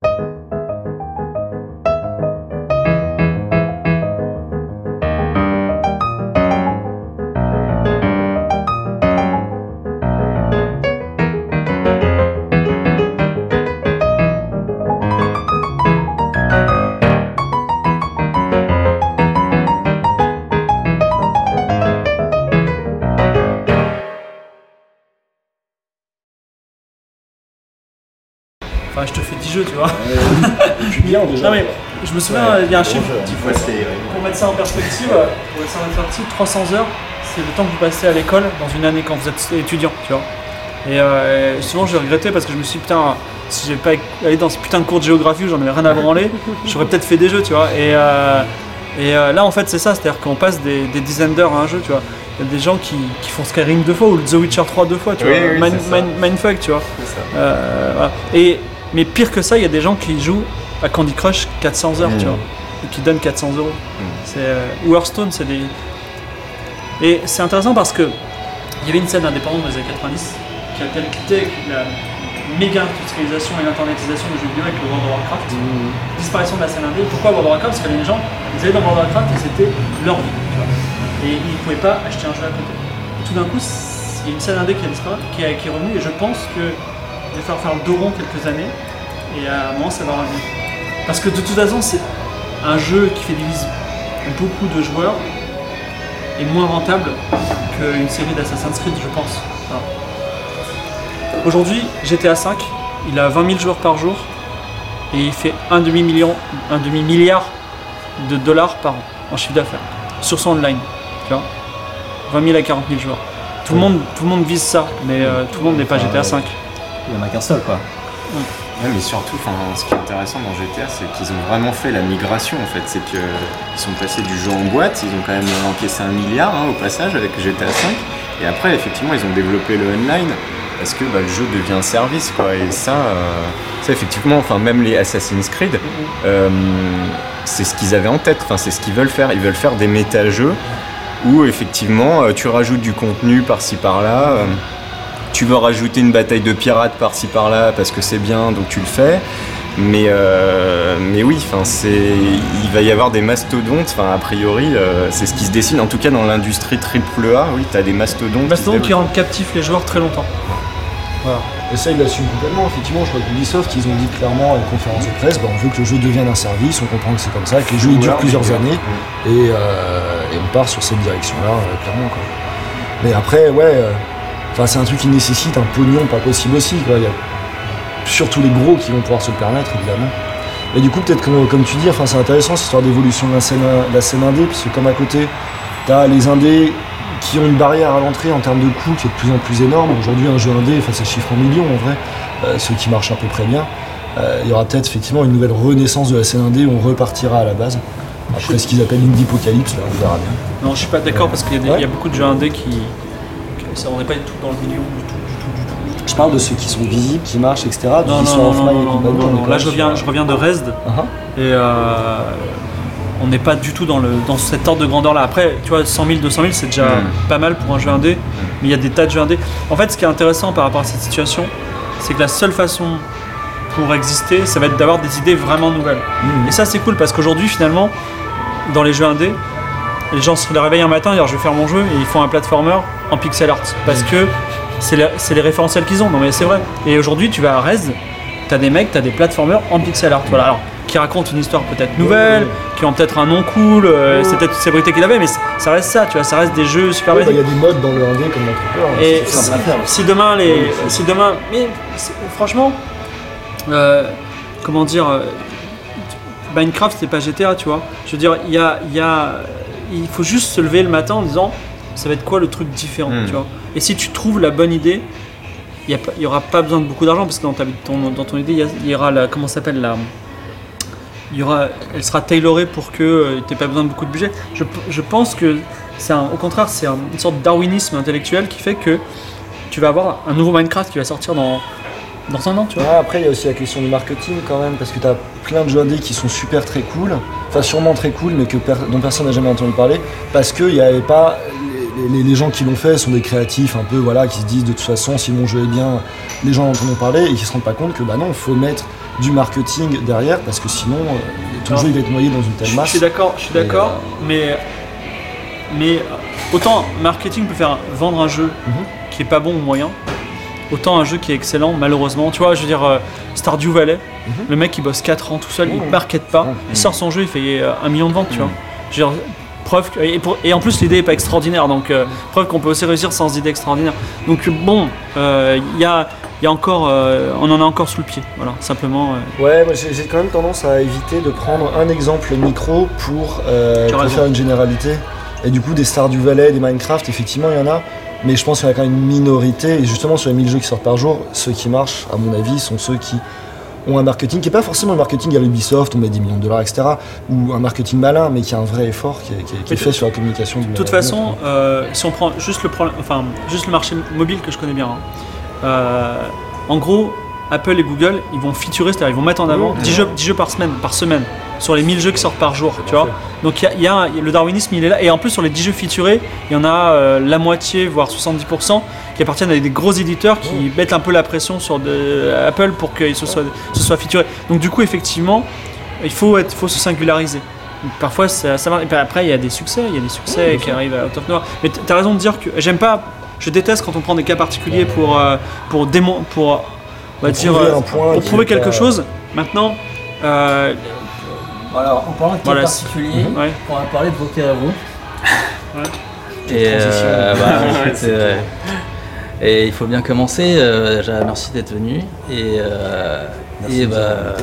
Enfin, je te fais 10 jeux, tu vois. Depuis bien déjà. Non mais je me souviens, il y a un chiffre, pour mettre ça en perspective, pour mettre ça en perspective, 300 heures, c'est le temps que vous passez à l'école dans une année quand vous êtes étudiant, tu vois. Et euh, souvent j'ai regretté parce que je me suis dit, putain, si j'avais pas allé dans ce putain de cours de géographie où j'en avais rien à branler, j'aurais peut-être fait des jeux, tu vois. Et, euh, et euh, là en fait c'est ça, c'est-à-dire qu'on passe des, des dizaines d'heures à un jeu, tu vois. Il y a des gens qui, qui font Skyrim deux fois ou The Witcher 3 deux fois, tu Oui, vois. oui, Mind- Mindfuck, tu vois. C'est ça. Voilà. Et, mais pire que ça, il y a des gens qui jouent à Candy Crush 400 heures, Mm. tu vois, et qui donnent 400 euros. C'est euh, ou Hearthstone, c'est des. Et c'est intéressant parce que il y avait une scène indépendante dans les années 90 qui a avec la méga industrialisation et l'internetisation des jeux vidéo avec le World of Warcraft. Disparition de la scène indé. Pourquoi World of Warcraft? Parce que les gens, ils allaient dans World of Warcraft et c'était leur vie. tu vois. Et ils ne pouvaient pas acheter un jeu à côté. Tout d'un coup, il y a une scène indé qui a disparu, qui est revenue et je pense que va falloir faire le dos rond quelques années et à un moment ça va revenir. Parce que de toute façon, c'est un jeu qui fidélise beaucoup de joueurs est moins rentable qu'une série d'Assassin's Creed, je pense. Aujourd'hui, GTA V, il a 20 000 joueurs par jour et il fait un demi-million, un demi-milliard de dollars par an en chiffre d'affaires sur son online. Tu vois 20 000 à 40 000 joueurs. Tout le monde, tout le monde vise ça, mais euh, tout le monde n'est pas GTA V. Il y en a qu'un seul quoi. Mais surtout, ce qui est intéressant dans GTA, c'est qu'ils ont vraiment fait la migration en fait. C'est qu'ils sont passés du jeu en boîte, ils ont quand même encaissé un milliard hein, au passage avec GTA V. Et après, effectivement, ils ont développé le online parce que bah, le jeu devient service. Et ça, euh, ça effectivement, même les Assassin's Creed, euh, c'est ce qu'ils avaient en tête. C'est ce qu'ils veulent faire. Ils veulent faire des méta-jeux où effectivement, euh, tu rajoutes du contenu par-ci par-là. Tu veux rajouter une bataille de pirates par-ci par-là parce que c'est bien, donc tu le fais. Mais, euh, mais oui, enfin, c'est, il va y avoir des mastodontes. Enfin, a priori, euh, c'est ce qui se dessine. En tout cas, dans l'industrie triple A, oui, tu as des mastodontes. Mastodon se qui rendent captifs les joueurs très longtemps. Voilà. Et ça, ils l'assument complètement. Effectivement, je crois que Ubisoft, ils ont dit clairement à une conférence de presse bah, on veut que le jeu devienne un service, on comprend que c'est comme ça, que les jeux ils durent plusieurs années, et, euh, et on part sur cette direction-là, euh, clairement. Quoi. Mais après, ouais, euh, enfin, c'est un truc qui nécessite un pognon pas possible aussi. Quoi. Il y a surtout les gros qui vont pouvoir se le permettre, évidemment. Et du coup, peut-être comme, comme tu dis, enfin, c'est intéressant cette histoire d'évolution de la scène, de la scène indé, parce que comme à côté, tu as les indés qui ont une barrière à l'entrée en termes de coût qui est de plus en plus énorme. Aujourd'hui, un jeu indé, enfin, ça chiffre en millions en vrai, euh, ceux qui marchent à peu près bien. Euh, il y aura peut-être effectivement une nouvelle renaissance de la scène indé où on repartira à la base. Après ce qu'ils appellent une apocalypse, là, on verra bien. Non, je suis pas d'accord parce qu'il y, Ouais. y a beaucoup de jeux indés qui. Ça, on n'est pas du tout dans le million du tout, du tout, du tout. Je parle de ceux qui sont visibles, qui marchent, etc. Non, sont non, non, non, non, non, non. Là, je reviens, je reviens de Resd ah. et euh, on n'est pas du tout dans, le, dans cet ordre de grandeur-là. Après, tu vois, 100 000, 200 000, c'est déjà Mm. pas mal pour un jeu indé, mais il y a des tas de jeux indés. En fait, ce qui est intéressant par rapport à cette situation, c'est que la seule façon pour exister, ça va être d'avoir des idées vraiment nouvelles. Mhm. Et ça, c'est cool parce qu'aujourd'hui, finalement, dans les jeux indés, les gens se réveillent un matin et disent je vais faire mon jeu et ils font un platformer en pixel art parce que c'est les référentiels qu'ils ont. Non mais c'est vrai. Et aujourd'hui, tu vas à Rez, t'as des mecs, t'as des platformers en pixel art. Voilà. Alors, qui racontent une histoire peut-être nouvelle, qui ont peut-être un nom cool, euh, c'est peut-être une célébrité qu'il avait, mais ça reste ça, tu vois, ça reste des jeux super bah. Il y a des modes dans le indé comme dans A, Et à faire. si demain les, si demain, mais franchement, euh, comment dire, euh, Minecraft c'est pas GTA, tu vois. Je veux dire, il y a, il y a, il faut juste se lever le matin en disant, ça va être quoi le truc différent, Mm. tu vois. Et si tu trouves la bonne idée, il y, a pas- il y aura pas besoin de beaucoup d'argent parce que dans, ta, ton, dans ton idée, il y, aura la, comment ça s'appelle la, il y aura, elle sera tailorée pour que tu n'aies pas besoin de beaucoup de budget. Je, je pense que c'est au contraire, c'est un- une sorte de darwinisme intellectuel qui fait que tu vas avoir un nouveau Minecraft qui va sortir dans, dans un an, tu vois. Ouais, après, il y a aussi la question du marketing quand même, parce que tu as plein de jeux indés qui sont super très cool, enfin sûrement très cool, mais que per- dont personne n'a jamais entendu parler, parce qu'il n'y avait pas les, les gens qui l'ont fait sont des créatifs un peu, voilà, qui se disent de toute façon, si mon jeu est bien, les gens en entendront parler et qui se rendent pas compte que bah non, il faut mettre du marketing derrière parce que sinon, euh, ton jeu il va être noyé dans une telle Je, je masse. suis d'accord, je suis d'accord, euh, mais mais autant marketing peut faire vendre un jeu Mhm. qui est pas bon ou moyen, autant un jeu qui est excellent, malheureusement. Tu vois, je veux dire, euh, Stardew Valley, Mhm. le mec il bosse 4 ans tout seul, il Mhm. market pas, Mhm. il sort son jeu, il fait euh, un million de ventes, tu vois. Je veux dire, preuve que- et, pour- et en plus l'idée est pas extraordinaire, donc euh, preuve qu'on peut aussi réussir sans idée extraordinaire. Donc bon, euh, y a il y a encore, euh, on en a encore sous le pied, voilà, simplement. Ouais, moi j'ai quand même tendance à éviter de prendre un exemple micro pour, faire une généralité. Et du coup, des stars du Valais, des Minecraft, effectivement, il y en a. Mais je pense qu'il y en a quand même une minorité. Et justement, sur les 1000 jeux qui sortent par jour, ceux qui marchent, à mon avis, sont ceux qui ont un marketing qui n'est pas forcément un marketing à l'Ubisoft, on met 10 millions de dollars, etc. Ou un marketing malin, mais qui a un vrai effort qui est, qui est- qui est Mais fait sur la communication. De toute façon, euh, si on prend juste le, problème- enfin, juste le marché mobile que je connais bien, hein, euh, en gros, Apple et Google, ils vont featurer, c'est-à-dire ils vont mettre en avant Mmh. 10, jeux, 10 jeux par semaine, par semaine, sur les 1000 jeux qui sortent par jour, tu vois. Donc y a, y a le darwinisme, il est là. Et en plus, sur les 10 jeux featurés, il y en a euh, la moitié, voire 70%, qui appartiennent à des gros éditeurs qui mettent un peu la pression sur de, Apple pour que se soit, se soit featuré. Donc du coup, effectivement, il faut, être, faut se singulariser. Donc, Parfois, ça, ça marche. Et puis après, il y a des succès, il y a des succès qui arrivent à Out of Nowhere. Mais tu as raison de dire que j'aime pas, je déteste quand on prend des cas particuliers pour, euh, pour, démon, pour, on va Pour dire, euh, un point pour prouver quelque pas- chose. Maintenant, euh, Alors, en parlant de cas Voilà, particuliers, ouais. on va parler de vos cas à vous. Ouais. Et, euh, bah, euh, et il faut bien commencer. euh, déjà, merci d'être venu. Et, euh, Merci et bah,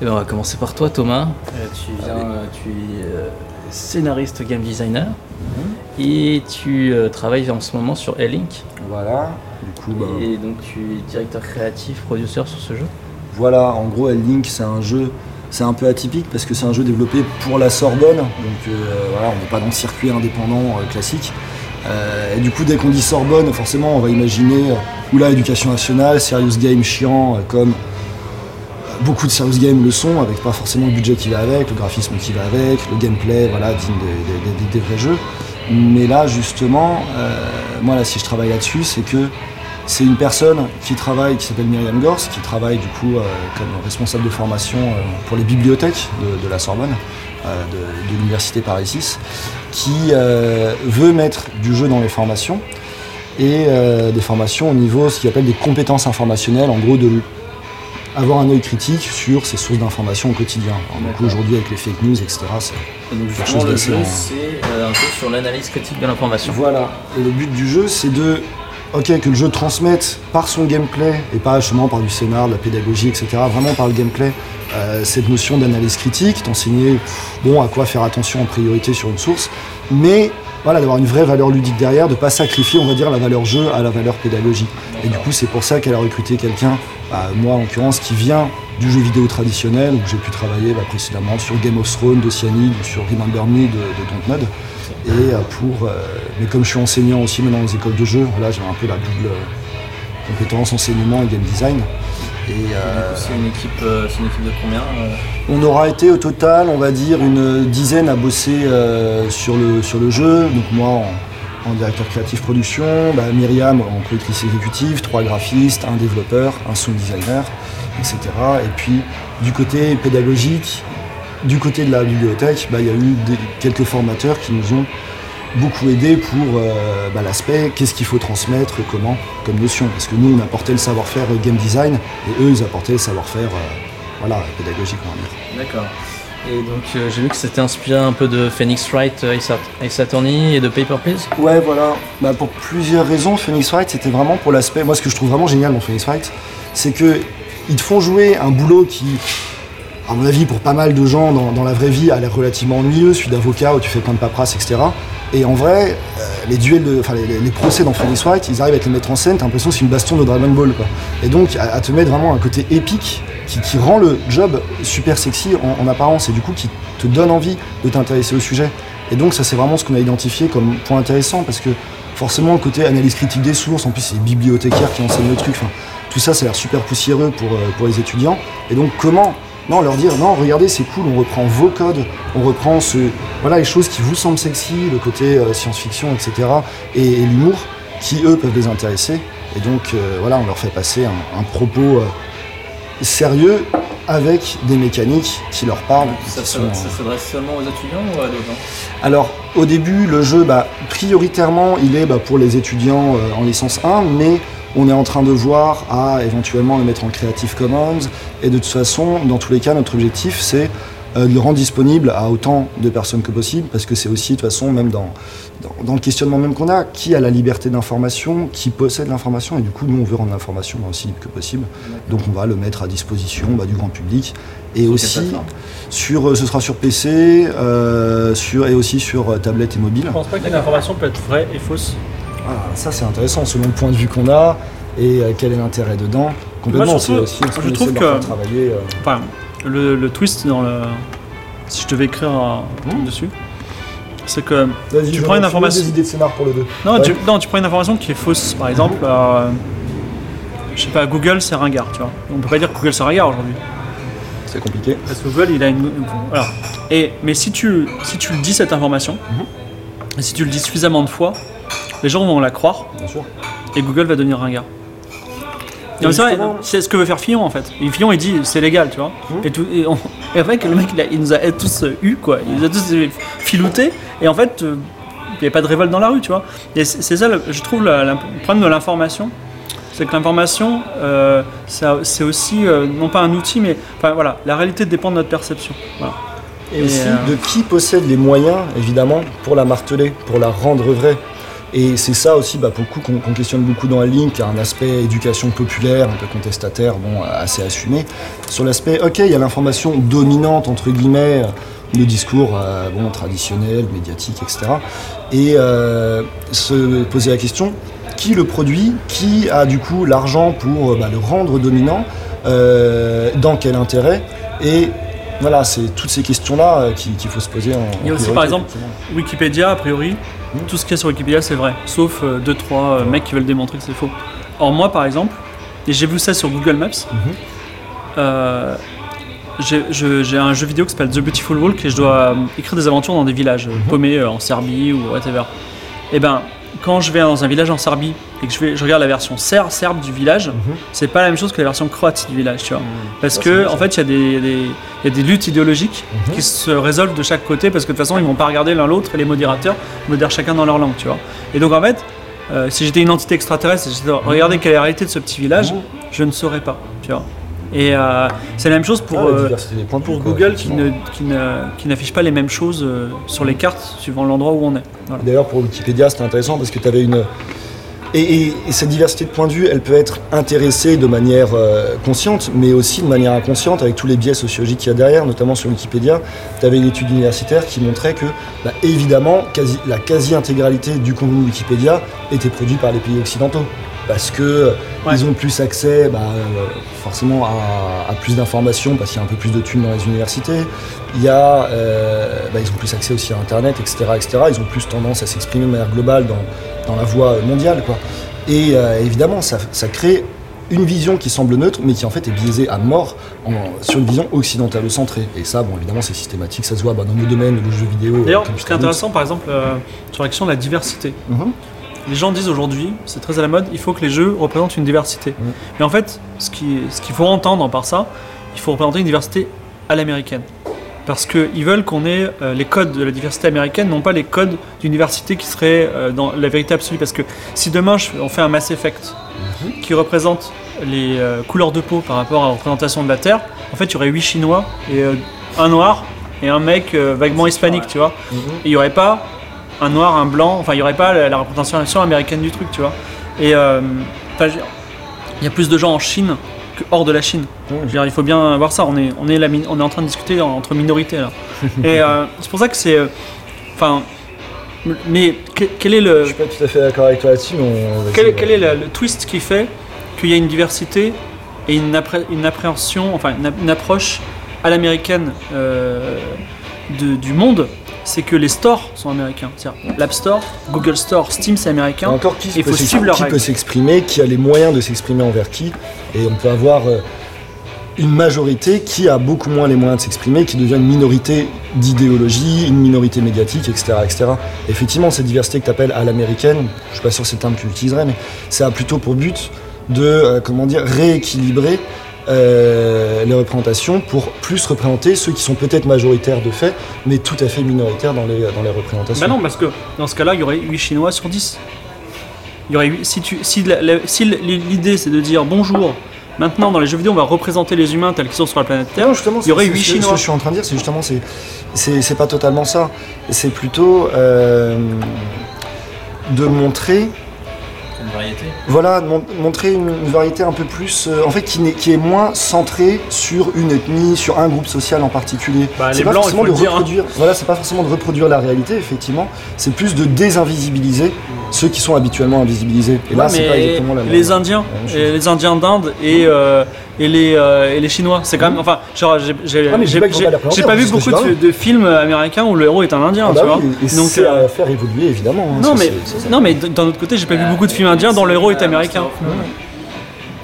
et ben, on va commencer par toi, Thomas. Euh, tu, viens, euh, tu es euh, scénariste game designer Mhm. et tu travailles en ce moment sur A-Link. Voilà. Du coup, bah, Et donc, tu es directeur créatif, producteur sur ce jeu. Voilà, en gros, L-Link, c'est un jeu, c'est un peu atypique parce que c'est un jeu développé pour la Sorbonne, donc voilà, on n'est pas dans le circuit indépendant classique. Euh, et du coup, dès qu'on dit Sorbonne, forcément, on va imaginer euh, oula, éducation nationale, serious game chiant, euh, comme beaucoup de serious games le sont, avec pas forcément le budget qui va avec, le graphisme qui va avec, le gameplay, voilà, des, vrais jeux. Mais là, justement, euh, moi, là, si je travaille là-dessus, c'est que c'est une personne qui travaille, qui s'appelle Myriam Gors, qui travaille du coup euh, comme responsable de formation euh, pour les bibliothèques de, la Sorbonne, de, de l'université Paris 6, qui veut mettre du jeu dans les formations et des formations au niveau ce qu'il appelle des compétences informationnelles, en gros de avoir un œil critique sur ces sources d'informations au quotidien. Alors, donc D'accord. aujourd'hui avec les fake news, etc. c'est- Et donc, Quelque chose le d'assez jeu, en- c'est euh, un jeu sur l'analyse critique de l'information. Voilà. Et le but du jeu, c'est de, ok, que le jeu transmette par son gameplay et pas justement par du scénar, de la pédagogie, etc. Vraiment par le gameplay, euh, cette notion d'analyse critique, t'enseigner, bon, à quoi faire attention en priorité sur une source, mais voilà, d'avoir une vraie valeur ludique derrière, de pas sacrifier, on va dire, la valeur jeu à la valeur pédagogie. Et du coup, c'est pour ça qu'elle a recruté quelqu'un, bah, moi en l'occurrence, qui vient du jeu vidéo traditionnel, où j'ai pu travailler bah, précédemment sur Game of Thrones de Cyanide ou sur Remember Me de, de Dontnod. Et euh, pour, euh, mais comme je suis enseignant aussi maintenant les écoles de jeu, là j'ai un peu la double euh, compétence enseignement et game design. Et, euh, coup, c'est une équipe, euh, c'est une équipe de combien euh on aura été au total, on va dire, une dizaine à bosser sur, le, sur le jeu. Donc moi en, en directeur créatif production, bah, Myriam en productrice exécutive, trois graphistes, un développeur, un sound designer, etc. Et puis du côté pédagogique, du côté de la bibliothèque, bah, il y a eu des- quelques formateurs qui nous ont beaucoup aidé pour euh, bah, l'aspect qu'est-ce qu'il faut transmettre, comment, comme notion. Parce que nous, on apportait le savoir-faire euh, game design et eux, ils apportaient le savoir-faire euh, voilà, pédagogique, on va dire. D'accord. Et donc, euh, j'ai vu que c'était inspiré un peu de Phoenix Wright, Ace At- Ace Attorney et de Paper Please. Ouais, voilà. Bah, pour plusieurs raisons, Phoenix Wright, c'était vraiment pour l'aspect. Moi, ce que je trouve vraiment génial dans Phoenix Wright, c'est que ils te font jouer un boulot qui, à mon avis, pour pas mal de gens dans, dans la vraie vie, a l'air relativement ennuyeux, celui d'avocat où tu fais plein de paperasse, etc. Et en vrai, euh, les duels, de, enfin les, procès dans Phoenix Wright, ils arrivent à te les mettre en scène, t'as l'impression que c'est une baston de Dragon Ball, quoi. Et donc, à, te mettre vraiment un côté épique qui, rend le job super sexy en, en apparence et du coup qui te donne envie de t'intéresser au sujet. Et donc, ça, c'est vraiment ce qu'on a identifié comme point intéressant parce que forcément, le côté analyse critique des sources, en plus, c'est les bibliothécaires qui enseignent le truc. Tout ça, ça a l'air super poussiéreux pour, euh, pour les étudiants. Et donc, comment Non, leur dire non, regardez, c'est cool, on reprend vos codes, on reprend ce, voilà, les choses qui vous semblent sexy, le côté euh, science-fiction, etc. Et, et l'humour qui eux peuvent les intéresser. Et donc euh, voilà, on leur fait passer un, un propos euh, sérieux avec des mécaniques qui leur parlent. Ça s'adresse seulement aux étudiants ou à d'autres gens? Alors, au début, le jeu, bah, prioritairement, il est bah, pour les étudiants euh, en licence 1, mais on est en train de voir à éventuellement le mettre en Creative Commons. Et de toute façon, dans tous les cas, notre objectif, c'est euh, de le rendre disponible à autant de personnes que possible, parce que c'est aussi, de toute façon, même dans, dans, dans le questionnement même qu'on a, qui a la liberté d'information, qui possède l'information, et du coup, nous, on veut rendre l'information aussi libre que possible. Donc, on va le mettre à disposition bah, du grand public. Et Sur aussi, sur, euh, ce sera sur PC euh, sur, et aussi sur tablette et mobile. Je pense pas qu'une information peut être vraie et fausse. Ah, ça c'est intéressant selon le point de vue qu'on a et euh, quel est l'intérêt dedans. Complètement, Moi, c'est surtout, aussi je trouve que- travailler. euh, Enfin, le, le twist dans le. Si je devais écrire Hmm. dessus, c'est que. Tu prends une information- des idées de scénar pour le 2. Non, Ouais. tu, non, tu prends une information qui est fausse. Par exemple, euh, je sais pas, Google c'est ringard, tu vois. On peut pas dire que Google c'est ringard aujourd'hui. C'est compliqué. Parce que Google, il a une. une- Voilà. Et, mais si tu, si tu le dis cette information, Mhm. et si tu le dis suffisamment de fois, les gens vont la croire Bien sûr. et Google va devenir ringard. Non, c'est vrai, justement- c'est ce que veut faire Fillon en fait. Et Fillon il dit c'est légal, tu vois. Mhm. Et, tout, et, on- et après, que le mec il, a- il nous a tous euh, eu quoi. Il nous a tous euh, filoutés. Et en fait, euh, il n'y a pas de révolte dans la rue, tu vois. Et c'est ça, je trouve, la- la- le problème de l'information. C'est que l'information, euh, c'est aussi, non pas un outil, mais enfin, voilà, la réalité dépend de notre perception. Voilà. Et, Et, aussi de qui possède les moyens, évidemment, pour la marteler, pour la rendre vraie? Et c'est ça aussi, bah, pour le coup, qu'on questionne beaucoup dans la ligne, qui a un aspect éducation populaire, un peu contestataire, bon, assez assumé. Sur l'aspect, ok, il y a l'information dominante, entre guillemets, le discours euh, bon, traditionnel, médiatique, etc. Et euh, se poser la question, qui le produit, qui a du coup l'argent pour euh, bah, le rendre dominant, euh, dans quel intérêt, et voilà, c'est toutes ces questions-là qui- qu'il faut se poser en. Il y a aussi, par exemple. Wikipédia, a priori. Tout ce qu'il y a sur Wikipédia, c'est vrai. Sauf 2-3 mecs qui veulent démontrer que c'est faux. Or, moi, par exemple, et j'ai vu ça sur Google Maps, Mhm. euh, j'ai je- un jeu vidéo qui s'appelle The Beautiful Walk et je dois euh, écrire des aventures dans des villages euh, paumés euh, en Serbie ou whatever. Et ben, quand je vais dans un village en Serbie et que je, vais, je regarde la version ser- serbe du village, Mhm. c'est pas la même chose que la version croate du village, tu vois. Parce Ça, c'est que, en fait, il y, a des- des- il y a des luttes idéologiques Mhm. qui se résolvent de chaque côté parce que de toute façon, ils vont pas regarder l'un l'autre et les modérateurs modèrent chacun dans leur langue, tu vois. Et donc, en fait, euh, si j'étais une entité extraterrestre et j'étais regardez quelle est la réalité de ce petit village, Mhm. je ne saurais pas, tu vois. Et euh, c'est la même chose pour, Ah, euh, des pour quoi, Google qui effectivement. ne- qui ne- qui n'affiche pas les mêmes choses euh, sur les cartes suivant l'endroit où on est. Voilà. D'ailleurs, pour Wikipédia, c'était intéressant parce que tu avais une. Et, et- et cette diversité de points de vue, elle peut être intéressée de manière euh, consciente, mais aussi de manière inconsciente avec tous les biais sociologiques qu'il y a derrière, notamment sur Wikipédia. Tu avais une étude universitaire qui montrait que, bah, évidemment, quasi, la quasi-intégralité du contenu Wikipédia était produit par les pays occidentaux. Parce que euh, Ouais. ils ont plus accès, bah, euh, forcément, à, à plus d'informations, parce qu'il y a un peu plus de thunes dans les universités. Il y a, euh, bah, ils ont plus accès aussi à Internet, etc., etc. Ils ont plus tendance à s'exprimer de manière globale dans, dans la voie mondiale, quoi. Et euh, évidemment, ça, ça crée une vision qui semble neutre, mais qui en fait est biaisée à mort en- sur une vision occidentale-centrée. Et ça, bon, évidemment, c'est systématique, ça se voit bah, dans nos domaines, le jeu vidéo. D'ailleurs, ce qui est intéressant, par exemple, euh, sur la question de la diversité. Mhm. Les gens disent aujourd'hui, c'est très à la mode, il faut que les jeux représentent une diversité. Mhm. Mais en fait, ce qui- ce qu'il faut entendre par ça, il faut représenter une diversité à l'américaine. Parce qu'ils veulent qu'on ait euh, les codes de la diversité américaine, non pas les codes d'une diversité qui serait euh, dans la vérité absolue. Parce que si demain je- on fait un Mass Effect qui représente les euh, couleurs de peau par rapport à la représentation de la Terre, en fait il y aurait 8 Chinois et un noir et un mec vaguement hispanique, tu vois. Mhm. Et il n'y aurait pas un noir, un blanc, enfin il n'y aurait pas la, la représentation américaine du truc, tu vois. Et euh, il y a plus de gens en Chine que hors de la Chine. Je veux dire, il faut bien voir ça, on est, on est, la, min- on est en train de discuter en- entre minorités là. Et euh, c'est pour ça que c'est. euh, Enfin. mais que- quel est le. Je suis pas tout à fait d'accord avec toi là-dessus, mais on va Quel, est le, le twist qui fait qu'il y a une diversité et une, appré- une appréhension, enfin une, approche à l'américaine euh, du monde C'est que les stores sont américains. L'App Store, Google Store, Steam c'est Et américain. encore qui, Il peut qui peut s'exprimer, qui a les moyens de s'exprimer envers qui, et on peut avoir euh, une majorité qui a beaucoup moins les moyens de s'exprimer, qui devient une minorité d'idéologie, une minorité médiatique, etc. etc. Effectivement, cette diversité que tu appelles à l'américaine, je suis pas sûr que c'est le terme que tu utiliserais, mais ça a plutôt pour but de euh, comment dire, rééquilibrer euh, les représentations pour plus représenter ceux qui sont peut-être majoritaires de fait, mais tout à fait minoritaires dans les, dans les représentations. Bah non, parce que dans ce cas-là, il y aurait 8 Chinois sur 10. Il y aurait si tu, si la- la- si l'idée c'est de dire bonjour, maintenant dans les jeux vidéo on va représenter les humains tels qu'ils sont sur la planète Terre, Non, justement, il y aurait c'est- 8 c'est- Ce Chinois. que je suis en train de dire, c'est justement, c'est, c'est, c'est pas totalement ça. C'est plutôt euh, de montrer, variété. voilà, mon- montrer une, une variété un peu plus, euh, en fait, qui, est moins centrée sur une ethnie, sur un groupe social en particulier. Bah, c'est pas Blancs, forcément de hein. reproduire. Voilà, c'est pas forcément de reproduire la réalité, effectivement. C'est plus de désinvisibiliser ceux qui sont habituellement invisibilisés. Et là, c'est pas exactement la même. les Indiens, et les Indiens d'Inde et, euh, et, les, euh, et les Chinois, c'est quand même. Enfin, genre, j'ai j'ai- Ah, j'ai- pas hein, vu beaucoup de, films américains où le héros est un Indien, Ah bah tu vois. et Donc, à faire évoluer, évidemment. hein, non, mais, non, mais d'un autre côté, j'ai pas vu beaucoup de films indiens dont le héros est américain.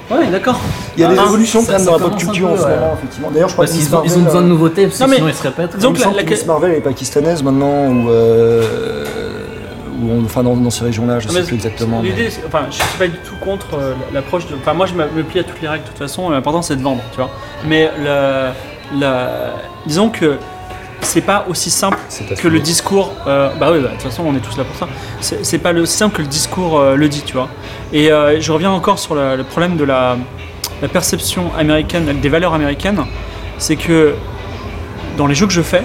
Ouais, d'accord. Il y a des Ah, évolutions ça- quand même ça dans la pop culture peu, en ce ouais. moment, effectivement. D'ailleurs, je crois qu'ils ont, ils ont besoin de euh, nouveautés, parce que Non, mais sinon ils se répètent. que la- semble la- que Miss Marvel est pakistanaise maintenant, ou, euh, ou on- enfin dans, dans ces régions-là, je Non, sais plus exactement. L'idée, enfin, je suis pas du tout contre euh, l'approche de. Enfin, moi, je me me plie à toutes les règles de toute façon. L'important, c'est de vendre, tu vois. Mais le, le- disons que c'est pas aussi simple que le discours. euh, bah oui, bah, de toute façon, on est tous là pour ça. C'est pas aussi simple que le discours euh, le dit, tu vois. Et euh, je reviens encore sur la- le problème de la, la perception américaine, des valeurs américaines. C'est que dans les jeux que je fais,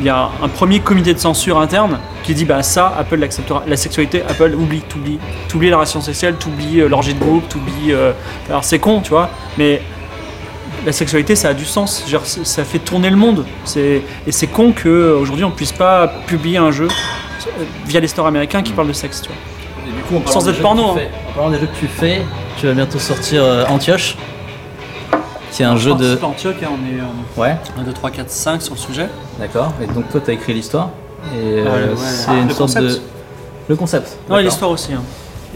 il y a un premier comité de censure interne qui dit bah ça Apple l'acceptera la sexualité Apple oublie t'oublie t'oublies la ration sexuelle t'oublies euh, l'orgie de groupe t'oublies euh, alors c'est con tu vois mais la sexualité ça a du sens Genre, ça fait tourner le monde et c'est con que euh, on puisse pas publier un jeu euh, via les stores américains qui parlent de sexe tu vois Et du coup, en Sans être porno, hein. En parlant des jeux que tu fais, tu vas bientôt sortir euh, Antioche, qui est un jeu de. Antioche on est Ouais, 1 2 3 4 5 sur le sujet d'accord. Et donc toi, tu as écrit l'histoire. Et euh, ouais. c'est Ah, une le sorte de. concept Le concept. non et l'histoire aussi hein.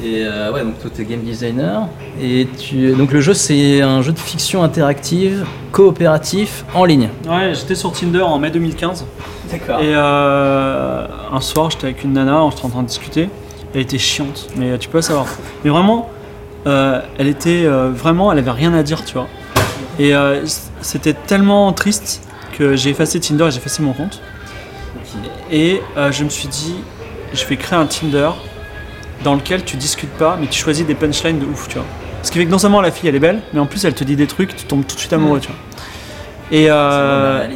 Et euh, ouais, donc toi, tu es game designer. Et tu... donc le jeu, c'est un jeu de fiction interactive, coopératif, en ligne. ouais j'étais sur Tinder en mai 2015 D'accord. Et euh, un soir, j'étais avec une nana, on était en train de discuter. Elle était chiante, mais tu peux savoir. Mais vraiment, euh, elle était vraiment, elle avait rien à dire, tu vois. Et c'était tellement triste que j'ai effacé Tinder et j'ai effacé mon compte. Et je me suis dit, je vais créer un Tinder dans lequel tu discutes pas, mais tu choisis des punchlines de ouf, tu vois. Ce qui fait que non seulement la fille elle est belle, mais en plus elle te dit des trucs, tu tombes tout de suite amoureux, tu vois. Et euh,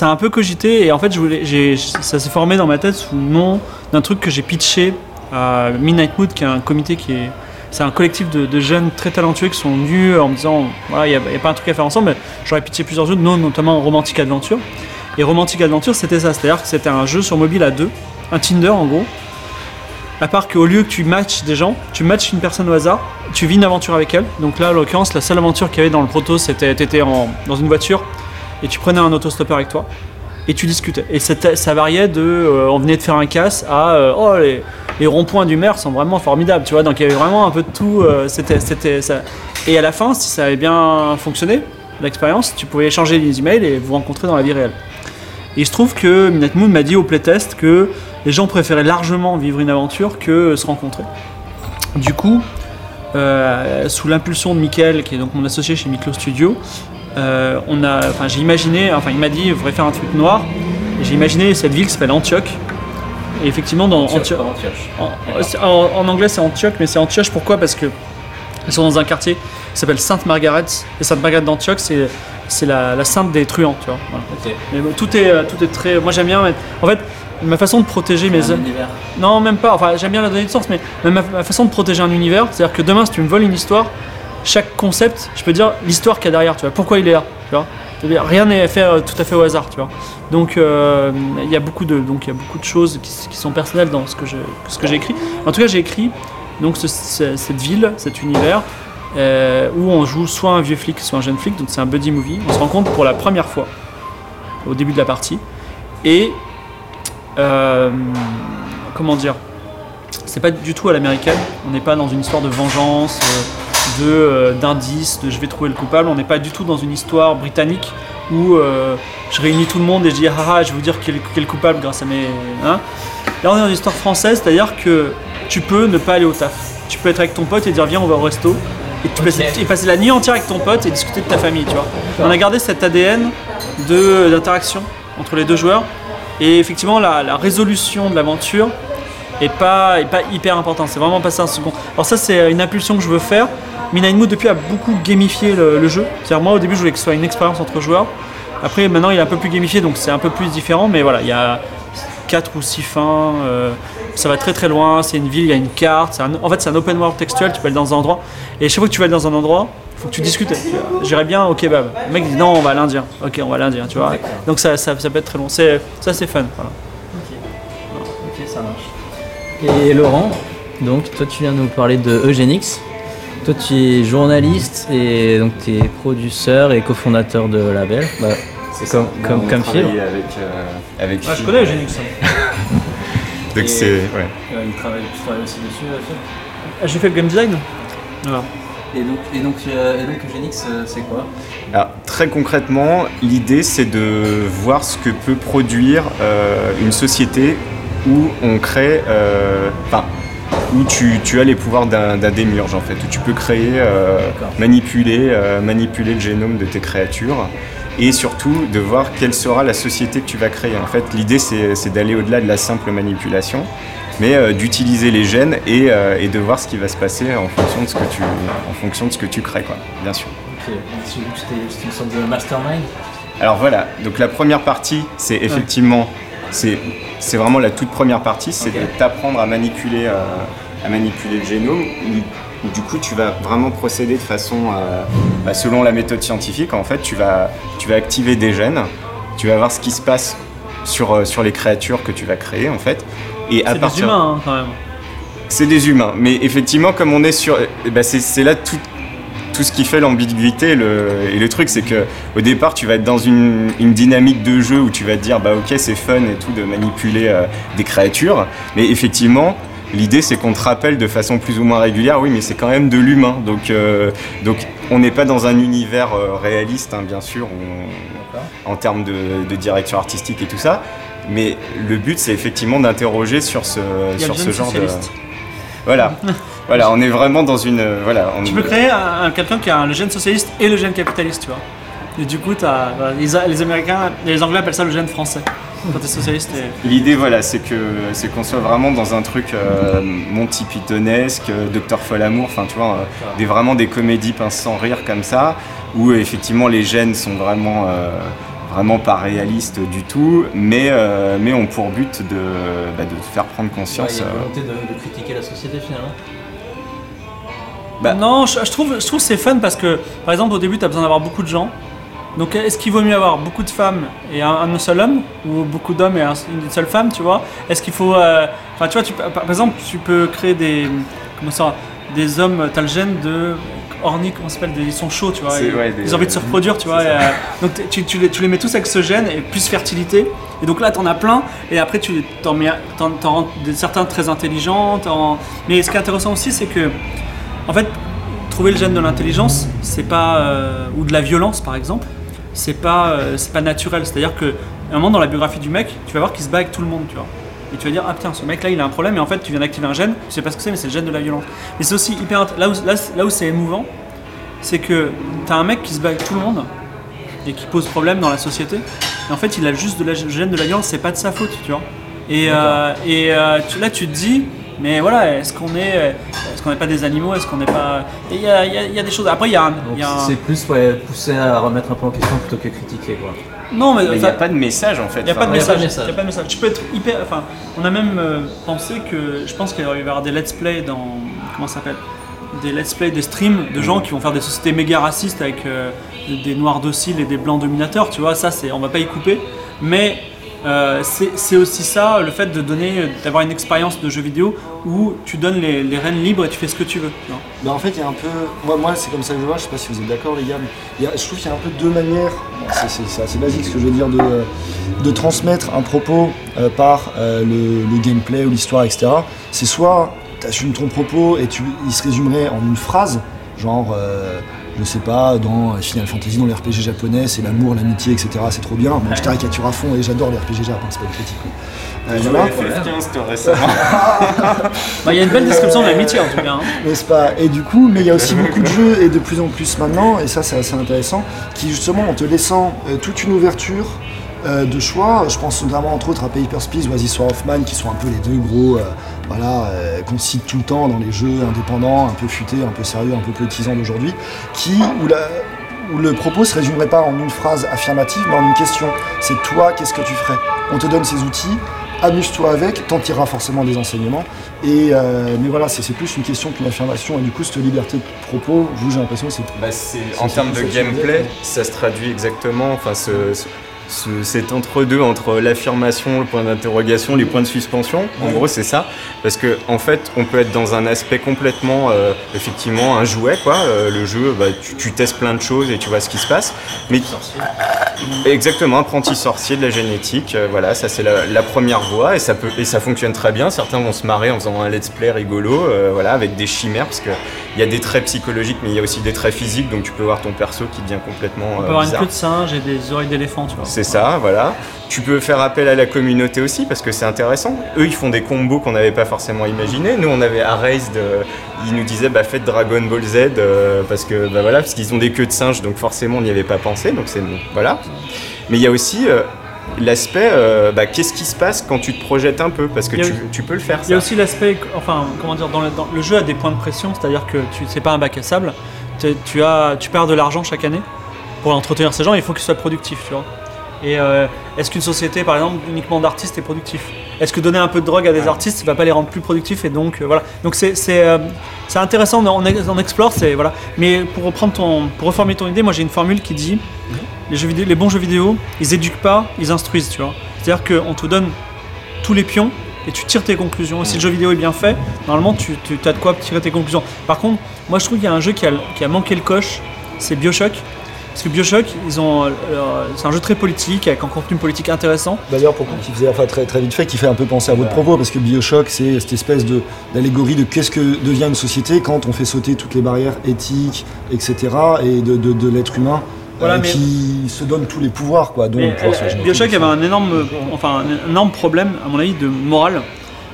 a un peu cogité et en fait je voulais, j'ai- ça s'est formé dans ma tête sous le nom d'un truc que j'ai pitché à Midnight Mood qui est un comité qui est c'est un collectif de, de jeunes très talentueux qui sont venus en me disant voilà il n'y a, a pas un truc à faire ensemble mais j'aurais pitché plusieurs jeux notamment Romantic Adventure et Romantic Adventure c'était ça c'est à dire que c'était un jeu sur mobile à deux un Tinder en gros à part qu'au lieu que tu matches des gens, tu matches une personne au hasard, tu vis une aventure avec elle. Donc là, en l'occurrence, la seule aventure qu'il y avait dans le proto, c'était t'étais dans une voiture et tu prenais un autostoppeur avec toi et tu discutais. Et ça variait de euh, on venait de faire un casse à euh, oh les, les ronds-points du maire sont vraiment formidables, tu vois. Donc il y avait vraiment un peu de tout. euh, c'était, c'était ça. Et à la fin, si ça avait bien fonctionné, l'expérience, tu pouvais échanger des emails et vous rencontrer dans la vie réelle. Et il se trouve que Minute Moon m'a dit au playtest que les gens préféraient largement vivre une aventure que se rencontrer. Du coup, euh, sous l'impulsion de Michael, qui est donc mon associé chez Miklo Studio, euh, on a, enfin, j'ai imaginé, enfin il m'a dit, il faudrait faire un truc noir, et j'ai imaginé cette ville qui s'appelle Antioche. Et effectivement, dans Antioche, en, c'est- en- en anglais c'est Antioche, mais c'est Antioche pourquoi? Parce que ils sont dans un quartier qui s'appelle Sainte Margaret, et Sainte Margaret d'Antioche, c'est c'est la, la sainte des truands, tu vois. voilà. Mais bon, tout est, euh, tout est très. Moi j'aime bien mettre. En fait, ma façon de protéger mes. Un univers. Non, même pas. Enfin, j'aime bien la donner de sens, mais ma, ma façon de protéger un univers, c'est-à-dire que demain, si tu me voles une histoire, chaque concept, je peux dire l'histoire qu'il y a derrière, tu vois. Pourquoi il est là, tu vois. Rien n'est fait euh, tout à fait au hasard, tu vois. Donc, euh, il y a beaucoup de, donc il y a beaucoup de choses qui, qui sont personnelles dans ce que je, ce que j'ai écrit. En tout cas, j'ai écrit donc ce- ce- cette ville, cet univers. euh, où on joue soit un vieux flic, soit un jeune flic, donc c'est un buddy movie. On se rencontre pour la première fois au début de la partie. Et euh, comment dire? C'est pas du tout à l'américaine. On n'est pas dans une histoire de vengeance. euh, de, euh, d'indices, de je vais trouver le coupable. On n'est pas du tout dans une histoire britannique où euh, je réunis tout le monde et je dis haha, je vais vous dire le coupable grâce à mes. hein? Là, on est dans une histoire française, c'est-à-dire que tu peux ne pas aller au taf. Tu peux être avec ton pote et dire viens, on va au resto. Et tu passer, et passer la nuit entière avec ton pote et discuter de ta famille, tu vois. On a gardé cet ADN de, d'interaction entre les deux joueurs. Et effectivement, la, résolution de l'aventure est pas, est pas hyper importante. C'est vraiment passer un second. Alors ça, c'est une impulsion que je veux faire. Minainmu, depuis, a beaucoup gamifié le, jeu. C'est-à-dire, moi, au début, je voulais que ce soit une expérience entre joueurs. Après, maintenant, il est un peu plus gamifié, donc c'est un peu plus différent. Mais voilà, il y a 4 ou 6 fins. euh, ça va très très loin. C'est une ville, il y a une carte. en fait, c'est un open world textuel. Tu peux aller dans un endroit. Et chaque fois que tu vas aller dans un endroit, faut que tu discutes. J'irais bien au kebab. Le mec dit non, on va à l'Indien. Ok, on va à l'Indien, tu vois. Donc ça, ça, ça peut être très long. C'est, ça, c'est fun. Voilà. Ok, ça marche. Et Laurent, donc toi tu viens nous parler de Eugénix. Toi tu es journaliste et donc tu es producteur et cofondateur de label. Bah, C'est Comme- ça. comme- On avec, euh, avec Ah, je connais Eugénix. Donc Et- c'est. Ouais. il travaille, tu travailles aussi dessus, Ah, J'ai fait le game design. Voilà. Et donc, et donc, euh, et donc Eugénix, euh, c'est quoi? Alors, très concrètement, l'idée c'est de voir ce que peut produire euh, une société où on crée, euh, enfin, où tu, tu as les pouvoirs d'un démiurge en fait, où tu peux créer, euh, manipuler, manipuler le génome de tes créatures et surtout de voir quelle sera la société que tu vas créer. En fait, l'idée c'est d'aller au-delà de la simple manipulation, mais euh, d'utiliser les gènes et, euh, et de voir ce qui va se passer en fonction de ce que tu, en fonction de ce que tu crées, quoi, bien sûr. C'est une sorte de mastermind? Alors voilà, donc la première partie, c'est effectivement, c'est c'est vraiment la toute première partie, c'est de t'apprendre à manipuler, euh, à manipuler le génome. Du coup, tu vas vraiment procéder de façon, euh, bah, selon la méthode scientifique. En fait, tu vas, tu vas activer des gènes, tu vas voir ce qui se passe sur, sur les créatures que tu vas créer, en fait. Et à C'est des partir, humains hein, quand même. c'est des humains, mais effectivement, comme on est sur. eh ben, c'est là tout, tout ce qui fait l'ambiguïté le, et le truc, c'est que au départ, tu vas être dans une, une dynamique de jeu où tu vas te dire, bah ok, c'est fun et tout de manipuler euh, des créatures, mais effectivement. L'idée, c'est qu'on te rappelle de façon plus ou moins régulière, oui, mais c'est quand même de l'humain. Donc, euh, donc, on n'est pas dans un univers euh, réaliste, hein, bien sûr, on- en termes de, de direction artistique et tout ça. Mais le but, c'est effectivement d'interroger sur ce, sur ce genre de. Voilà, voilà, on est vraiment dans une, euh, voilà, on- Tu peux créer un, un- quelqu'un qui a le gène socialiste et le gène capitaliste, tu vois. Et du coup, les, les Américains, les Anglais appellent ça le gène français. Quand t'es socialiste, et... L'idée, voilà, c'est que c'est qu'on soit vraiment dans un truc euh, Monty Pythonesque, euh, Docteur Folamour, enfin, tu vois, euh, des vraiment des comédies pince sans rire comme ça, où effectivement les gènes sont vraiment, euh, vraiment pas réalistes du tout, mais euh, mais ont pour but de, bah, de te faire prendre Ouais, conscience. Il y a une euh, volonté de, de critiquer la société finalement. Bah- Non, je, je trouve, je trouve c'est fun parce que, par exemple, au début, tu as besoin d'avoir beaucoup de gens. Donc, est-ce qu'il vaut mieux avoir beaucoup de femmes et un, un seul homme ou beaucoup d'hommes et un- une seule femme, tu vois? Est-ce qu'il faut. euh, Enfin, tu vois, tu, peux- par par exemple, tu peux créer des. Comment ça Des hommes, tu as le gène de. Orni, comment s'appelle Ils sont chauds, tu vois. Ouais, des- ils ont envie de se reproduire, tu vois. et, euh, donc, tu, tu les, tu les mets tous avec ce gène et plus fertilité. Et donc là, tu en as plein. Et après, tu t'en mets t'en, t'en rends certains très intelligents. t'en- Mais ce qui est intéressant aussi, c'est que. En fait, trouver le gène de l'intelligence, c'est pas euh, ou de la violence par exemple, c'est pas euh, c'est pas naturel. C'est-à-dire que à un moment dans la biographie du mec, tu vas voir qu'il se bat avec tout le monde, tu vois. Et tu vas dire ah putain ce mec là il a un problème et en fait tu viens d'activer un gène, tu sais pas ce que c'est mais c'est le gène de la violence. Mais c'est aussi hyper là où là, là où c'est émouvant, c'est que tu as un mec qui se bat avec tout le monde et qui pose problème dans la société. Et en fait il a juste de la le gène de la violence, c'est pas de sa faute, tu vois. Et, euh, et euh, tu- là tu te dis mais voilà, est-ce qu'on est, est-ce qu'on n'est pas des animaux, est-ce qu'on n'est pas, il y a, y y des choses. Après il y a un, Donc il y a un- c'est plus ouais, pousser à remettre un peu en question plutôt que critiquer quoi. non mais, il n'y a pas de message en fait. Il n'y a, pas de Enfin, y a pas de message. message. Il y a pas de message. Tu peux être hyper. Enfin, on a même euh, pensé que. Je pense qu'il va y avoir des let's play dans. Comment ça s'appelle? Des let's play, des streams de gens qui vont faire des sociétés méga racistes avec euh, des noirs dociles et des blancs dominateurs. Tu vois, ça, c'est, on va pas y couper. Mais euh, c'est, aussi ça, le fait de donner, d'avoir une expérience de jeu vidéo où tu donnes les, rênes libres et tu fais ce que tu veux. vois. Bah, en fait, il y a un peu. Moi, c'est comme ça que je vois, je sais pas si vous êtes d'accord, les gars. mais je trouve qu'il y a un peu deux manières, c'est- assez basique ce que je veux dire, de, de transmettre un propos euh, par euh, le, gameplay ou l'histoire, etc. C'est soit tu assumes ton propos et tu, il se résumerait en une phrase, Genre, je sais pas, dans Final Fantasy, dans les RPG japonais, c'est l'amour, l'amitié, etc. C'est trop bien. Bon, je caricature à fond et j'adore les RPG japonais, c'est pas une critique. Euh, J'ai voilà. joué à FF15 toi, récemment. Bah, Il y a une belle description de l'amitié en tout cas. hein. n'est-ce pas? Et du coup, mais il y a aussi beaucoup de jeux et de plus en plus maintenant, et ça c'est assez intéressant, qui justement en te laissant euh, toute une ouverture euh, de choix, je pense notamment entre autres à Papers, Please ou Aziz War of Mine, qui sont un peu les deux gros, euh, voilà, euh, qu'on cite tout le temps dans les jeux indépendants, un peu futés, un peu sérieux, un peu politisants d'aujourd'hui, qui où la où le propos se résumerait pas en une phrase affirmative, mais en une question. C'est toi, qu'est-ce que tu ferais? On te donne ces outils, amuse-toi avec, t'en tireras forcément des enseignements. Et euh, mais voilà, c'est plus une question qu'une affirmation. Et du coup, cette liberté de propos, vous, j'ai l'impression que c'est Bah, en termes de gameplay, ça se traduit exactement, enfin, ce, ce- ce- cet entre-deux entre l'affirmation, le point d'interrogation, les points de suspension. En gros, c'est ça. Parce que, en fait, on peut être dans un aspect complètement, euh, effectivement, un jouet, quoi. Euh, le jeu, bah, tu, tu testes plein de choses et tu vois ce qui se passe. Mais Exactement, apprenti sorcier de la génétique, euh, voilà, ça c'est la, la première voie et ça peut et ça fonctionne très bien. Certains vont se marrer en faisant un let's play rigolo, euh, voilà, avec des chimères parce que il y a des traits psychologiques, mais il y a aussi des traits physiques, donc tu peux voir ton perso qui devient complètement On peut avoir une queue de singe et des oreilles d'éléphant, tu vois. C'est ça, voilà. Tu peux faire appel à la communauté aussi parce que c'est intéressant. Eux, ils font des combos qu'on n'avait pas forcément imaginé. Nous, on avait Erased, euh, ils nous disaient bah, faites Dragon Ball Z euh, parce que bah, voilà, parce qu'ils ont des queues de singe, donc forcément on n'y avait pas pensé. Donc c'est voilà. Mais il y a aussi euh, l'aspect euh, bah, qu'est-ce qui se passe quand tu te projettes un peu parce que tu, peux le faire. Il y a aussi l'aspect, enfin, comment dire, dans le, dans- le jeu a des points de pression, c'est-à-dire que tu c'est pas un bac à sable. Tu, tu as, tu perds de l'argent chaque année pour entretenir ces gens. Il faut qu'ils soient productifs, tu vois. Et euh, est-ce qu'une société, par exemple, uniquement d'artistes est productif? Est-ce que donner un peu de drogue à des artistes, ça va pas les rendre plus productifs et donc euh, voilà. Donc c'est euh, intéressant, on, on explore, c'est voilà. Mais pour reprendre ton, pour reformer ton idée, moi j'ai une formule qui dit les jeux vidéo, les bons jeux vidéo, ils éduquent pas, ils instruisent, tu vois. C'est-à-dire qu'on te donne tous les pions et tu tires tes conclusions. Et si le jeu vidéo est bien fait, normalement tu, tu as de quoi tirer tes conclusions. Par contre, moi je trouve qu'il y a un jeu qui a, qui a manqué le coche, c'est Bioshock. Parce que Bioshock, ils ont, euh, c'est un jeu très politique, avec un contenu politique intéressant. D'ailleurs, pour qui faisait, enfin très, très vite fait, qui fait un peu penser à votre propos, parce que Bioshock, c'est cette espèce de d'allégorie de qu'est-ce que devient une société quand on fait sauter toutes les barrières éthiques, etc., et de, de, de l'être humain Voilà, euh, mais- qui se donne tous les pouvoirs, quoi. pouvoir la euh. Bioshock avait un énorme, enfin, un énorme problème, à mon avis, de morale.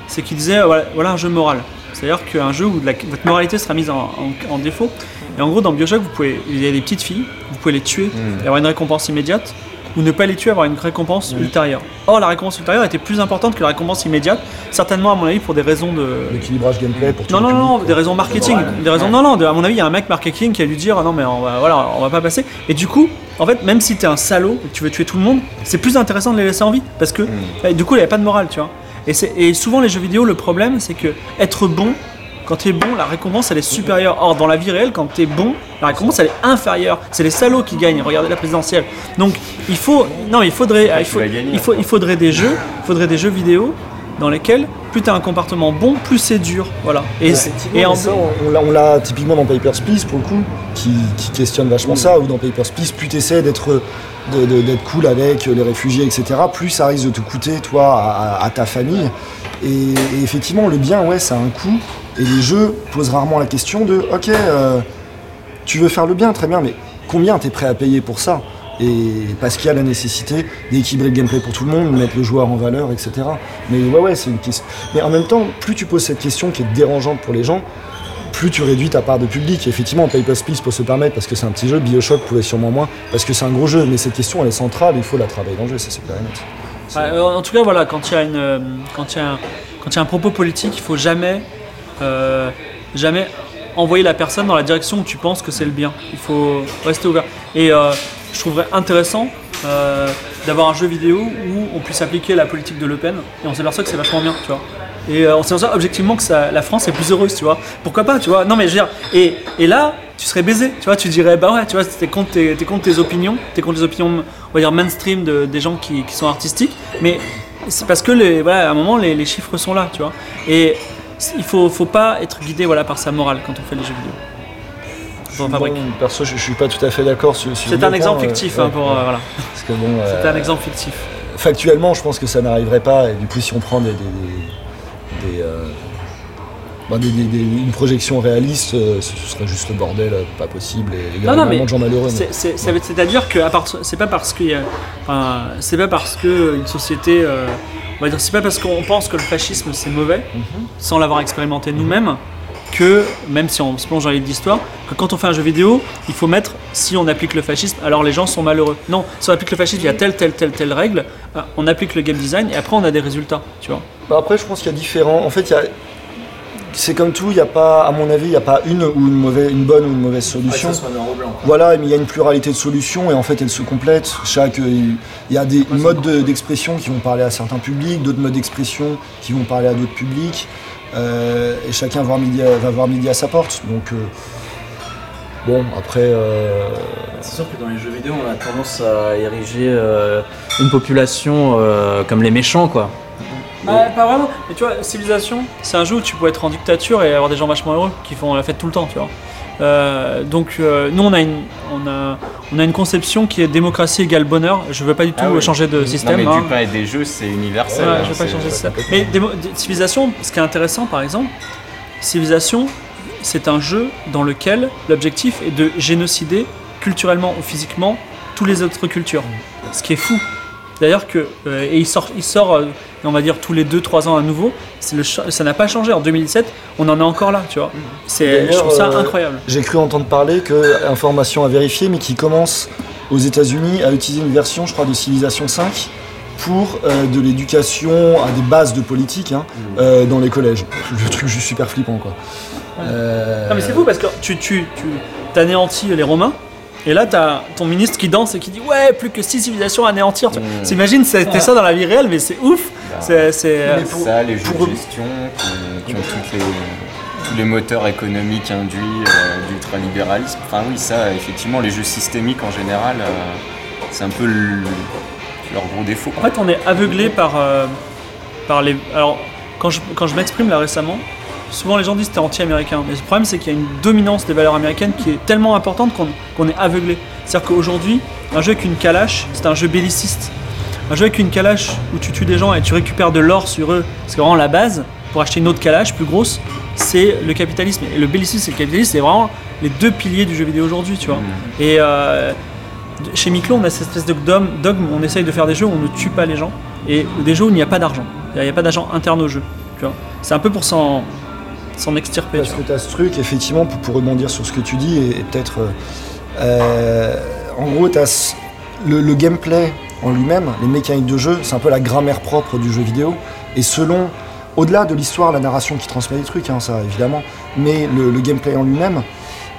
C'est qu'il disait, voilà, voilà un jeu moral. C'est-à-dire qu'un jeu où de la- votre moralité sera mise en, en- en défaut. Et en gros, dans Bioshock, vous pouvez, il y a des petites filles, vous pouvez les tuer et avoir une récompense immédiate, ou ne pas les tuer, avoir une récompense ultérieure. Or, la récompense ultérieure était plus importante que la récompense immédiate, certainement, à mon avis, pour des raisons de, L'équilibrage gameplay pour tout non, non, non, des raisons marketing. Des raisons, non, non, à mon avis, il y a un mec marketing qui a dû dire ah non, mais on va, voilà, on va pas passer. Et du coup, en fait, même si t'es un salaud et que tu veux tuer tout le monde, c'est plus intéressant de les laisser en vie parce que bah, du coup, il n'y a pas de morale, tu vois. Et, c'est- et souvent, les jeux vidéo, le problème, c'est que être bon, quand t'es bon, la récompense elle est supérieure. Or, dans la vie réelle, quand t'es bon, la récompense elle est inférieure. C'est les salauds qui gagnent. Regardez la présidentielle. Donc, il faut, non, il faudrait, il, faut, vas gagner, il, faut, il faudrait des jeux, il faudrait des jeux vidéo dans lesquels plus t'as un comportement bon, plus c'est dur. Voilà. Et, en ça, on, l'a- typiquement dans Papers, Please, pour le coup, qui, qui questionne vachement ça, ou dans Papers, Please, plus tu essaies d'être de- de- d'être cool avec les réfugiés, etc., plus ça risque de te coûter, toi, à ta famille. Et, et effectivement, le bien, ouais, ça a un coût, et les jeux posent rarement la question de, ok, euh, tu veux faire le bien, très bien, mais combien tu es prêt à payer pour ça? Et parce qu'il y a la nécessité d'équilibrer le gameplay pour tout le monde, mettre le joueur en valeur, etc. Mais ouais, ouais, c'est une question. Mais en même temps, plus tu poses cette question qui est dérangeante pour les gens, plus tu réduis ta part de public. Et effectivement, Papers, Please peut se permettre parce que c'est un petit jeu, Bioshock pouvait sûrement moins parce que c'est un gros jeu. Mais cette question, elle est centrale, il faut la travailler dans le jeu, ça c'est clair et net. Ouais, euh, en tout cas, voilà, quand il y y a un propos politique, il faut jamais, euh, jamais envoyer la personne dans la direction où tu penses que c'est le bien. Il faut rester ouvert. Et euh, je trouverais intéressant euh, d'avoir un jeu vidéo où on puisse appliquer la politique de Le Pen et on s'aperçoit que c'est vachement bien, tu vois. Et euh, on s'aperçoit objectivement que la France est plus heureuse, tu vois. Pourquoi pas, tu vois Non mais je veux dire, et, là, tu serais baisé, tu vois. Tu dirais, bah ouais, tu vois, t'es contre tes, contre tes opinions, t'es contre les opinions, on va dire mainstream de, des gens qui, sont artistiques, mais c'est parce que à un moment les, les chiffres sont là, tu vois. Et il faut, faut pas être guidé voilà par sa morale quand on fait les jeux vidéo. Bon, perso, je, je suis pas tout à fait d'accord sur, sur C'est un point, exemple euh, fictif, ouais, hein, pour ouais. euh, voilà. Parce que bon, C'est euh, un exemple fictif. factuellement, je pense que ça n'arriverait pas. Et du coup, si on prend des. des, bah, une projection réaliste, ce serait juste le bordel, pas possible, et il y Non, a non, mais de gens malheureux. C'est-à-dire que c'est pas parce qu'il y a, enfin, c'est pas parce que une société, on va dire, c'est pas parce qu'on pense que le fascisme c'est mauvais, Mhm. sans l'avoir expérimenté nous-mêmes, que même si on se plonge dans les livres d'histoire, que quand on fait un jeu vidéo, il faut mettre si on applique le fascisme, alors les gens sont malheureux. Non, si on applique le fascisme, il y a telle, telle, telle, telle règle, euh, on applique le game design et après on a des résultats, tu vois. Bah, après, je pense qu'il y a différents. En fait, il y a. C'est comme tout, il n'y a pas, à mon avis, il n'y a pas une ou une, mauvaise, une bonne ou une mauvaise solution. Voilà, mais il y a une pluralité de solutions et en fait elles se complètent. Chaque, il y a des modes de- d'expression qui vont parler à certains publics, d'autres modes d'expression qui vont parler à d'autres publics, euh, et chacun va voir midi à, va voir midi à sa porte. Donc euh, bon, après, euh, C'est sûr que dans les jeux vidéo, on a tendance à ériger euh, une population euh, comme les méchants, quoi. Ah, pas vraiment. Mais tu vois, Civilisation, c'est un jeu où tu peux être en dictature et avoir des gens vachement heureux qui font la fête tout le temps, tu vois. Euh, donc euh, nous on a une on a on a une conception qui est démocratie égale bonheur. Je veux pas du tout Ah oui. changer de Non, système. mais hein. du pain et des jeux, c'est universel. Ouais, hein, je veux pas changer de système. Mais Civilisation, ce qui est intéressant par exemple, Civilisation, c'est un jeu dans lequel l'objectif est de génocider culturellement ou physiquement toutes les autres cultures. Ce qui est fou. D'ailleurs que euh, et il sort, il sort, on va dire tous les 2-3 ans à nouveau. Le, ça n'a pas changé. En 2017, on en est encore là, tu vois. C'est, je trouve ça euh, incroyable. j'ai cru entendre parler que, information à vérifier, mais qui commence aux États-Unis à utiliser une version, je crois, de Civilisation 5 pour euh, de l'éducation à des bases de politique hein, euh, dans les collèges. Le truc juste super flippant quoi. Euh, Non mais c'est fou parce que tu, tu, tu anéantis les Romains. Et là, t'as ton ministre qui danse et qui dit Ouais, plus que 6 civilisations à anéantir. Tu vois. Mm. T'imagines, c'était ça dans la vie réelle, mais c'est ouf. Bah, C'est, pour- ça, les jeux pour- de gestion qui, qui ont toutes les, tous les moteurs économiques induits euh, d'ultralibéralisme. Enfin oui, ça, effectivement, les jeux systémiques en général, euh, c'est un peu le- leur gros défaut. En fait, on est aveuglé par, euh, par les. Alors, quand je, quand je m'exprime là récemment, souvent les gens disent que t'es anti-américain. Mais le problème, c'est qu'il y a une dominance des valeurs américaines qui est tellement importante qu'on est aveuglé. C'est-à-dire qu'aujourd'hui, un jeu avec une calache, c'est un jeu belliciste. Un jeu avec une calache où tu tues des gens et tu récupères de l'or sur eux, c'est vraiment la base pour acheter une autre calache plus grosse, c'est le capitalisme. Et le bellicisme et le capitalisme, c'est vraiment les deux piliers du jeu vidéo aujourd'hui, tu vois. Mm. Et euh, chez Miklo, on a cette espèce de dogme, dogme, on essaye de faire des jeux où on ne tue pas les gens et des jeux où il n'y a pas d'argent. Il n'y a pas d'argent interne au jeu. Tu vois. C'est un peu pour s'en, s'en extirper. Parce que tu as ce truc, effectivement, pour, pour rebondir sur ce que tu dis, et, et peut-être. euh, euh, en gros, tu as le, le gameplay en lui-même, les mécaniques de jeu, c'est un peu la grammaire propre du jeu vidéo. Et selon. Au-delà de l'histoire, la narration qui transmet les trucs, hein, ça évidemment, mais le, le gameplay en lui-même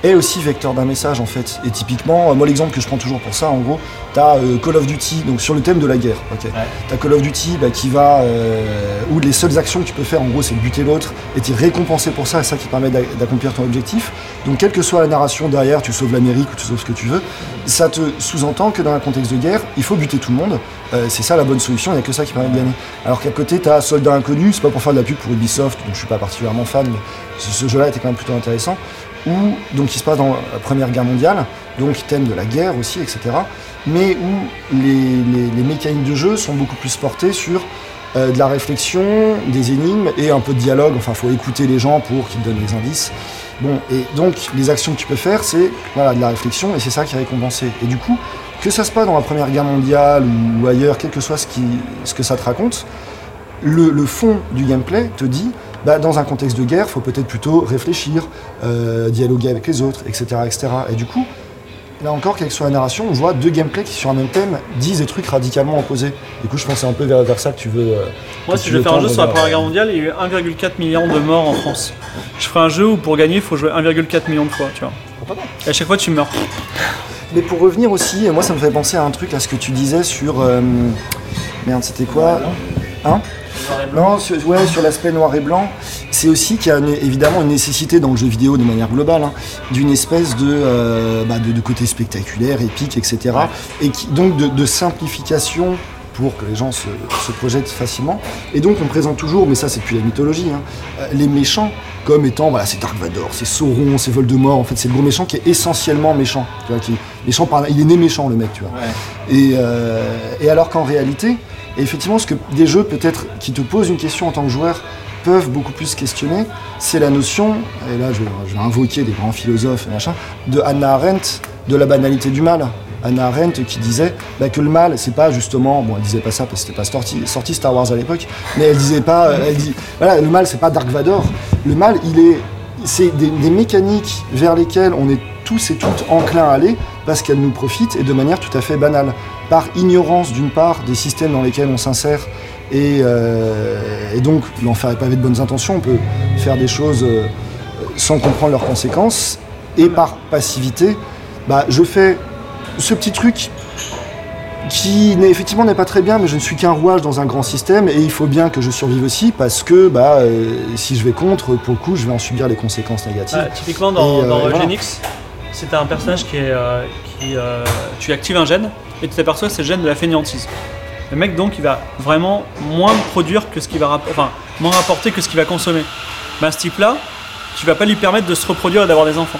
est aussi vecteur d'un message en fait. Et typiquement, euh, moi l'exemple que je prends toujours pour ça, en gros, t'as euh, Call of Duty, donc sur le thème de la guerre, ok. T'as Call of Duty bah, qui va. euh, où les seules actions que tu peux faire en gros c'est de buter l'autre et t'es récompensé pour ça, et ça qui permet d'a- d'accomplir ton objectif. Donc quelle que soit la narration derrière, tu sauves l'Amérique ou tu sauves ce que tu veux, ça te sous-entend que dans un contexte de guerre, il faut buter tout le monde. Euh, c'est ça la bonne solution, il n'y a que ça qui permet de gagner. Alors qu'à côté, t'as Soldat Inconnu, c'est pas pour faire de la pub pour Ubisoft, dont je suis pas particulièrement fan, mais ce, ce jeu-là était quand même plutôt intéressant. Où, donc, il se passe dans la Première Guerre mondiale, donc thème de la guerre aussi, etc. Mais où les, les- les mécaniques de jeu sont beaucoup plus portées sur euh, de la réflexion, des énigmes et un peu de dialogue. Enfin, faut écouter les gens pour qu'ils donnent les indices. Bon, et donc les actions que tu peux faire, c'est voilà, de la réflexion et c'est ça qui est récompensé. Et du coup, que ça se passe dans la Première Guerre mondiale ou, ailleurs, quel que soit ce, qui, ce que ça te raconte, le fond du gameplay te dit, bah, dans un contexte de guerre, faut peut-être plutôt réfléchir, euh, dialoguer avec les autres, etc., etc. Et du coup, là encore, quelle que soit la narration, on voit deux gameplays qui, sur un même thème, disent des trucs radicalement opposés. Du coup, je c'est un peu vers, vers ça que tu veux. euh, Moi, si je veux vais faire un jeu sur la Première Guerre mondiale, il y a eu 1,4 million de morts en France. Je ferai un jeu où pour gagner, il faut jouer 1,4 million de fois, tu vois. Et à chaque fois, tu meurs. Mais pour revenir aussi, moi ça me fait penser à un truc à ce que tu disais sur. euh, merde, c'était quoi? Hein? Non, sur, ouais, sur l'aspect noir et blanc, c'est aussi qu'il y a une- évidemment une nécessité dans le jeu vidéo de manière globale, hein, d'une espèce de, euh, bah, de, de côté spectaculaire, épique, etc. Et qui, donc de, de simplification pour que les gens se, se projettent facilement. Et donc on présente toujours, mais ça c'est depuis la mythologie, hein, euh, les méchants comme étant, voilà, c'est Dark Vador, c'est Sauron, c'est Voldemort, en fait c'est le gros méchant qui est essentiellement méchant. Tu vois, qui est méchant par, il est né méchant le mec, tu vois. Et, euh, et alors qu'en réalité, effectivement, ce que des jeux peut-être qui te posent une question en tant que joueur peuvent beaucoup plus questionner, c'est la notion, et là je, vais invoquer des grands philosophes et de Hannah Arendt, de la banalité du mal. Hannah Arendt qui disait bah, que le mal, c'est pas justement, bon, elle disait pas ça parce que c'était pas sorti, Star Wars à l'époque, mais elle disait pas, euh, le mal, c'est pas Dark Vador. Le mal, il est, c'est des, des mécaniques vers lesquelles on est tous et toutes enclins à aller parce qu'elles nous profitent et de manière tout à fait banale. Par ignorance d'une part des systèmes dans lesquels on s'insère et, euh, et donc l'enfer est pavé de bonnes intentions, on peut faire des choses euh, sans comprendre leurs conséquences et par passivité, bah, je fais ce petit truc qui n'est effectivement n'est pas très bien, mais je ne suis qu'un rouage dans un grand système et il faut bien que je survive aussi parce que bah, euh, si je vais contre, pour le coup, je vais en subir les conséquences négatives. Ah, typiquement dans, Et, voilà. C'est un personnage qui est. qui, tu actives un gène et tu t'aperçois que c'est le gène de la fainéantise. Le mec donc il va vraiment moins produire que ce qu'il va enfin moins rapporter que ce qu'il va consommer. Ben ce type là, tu vas pas lui permettre de se reproduire et d'avoir des enfants.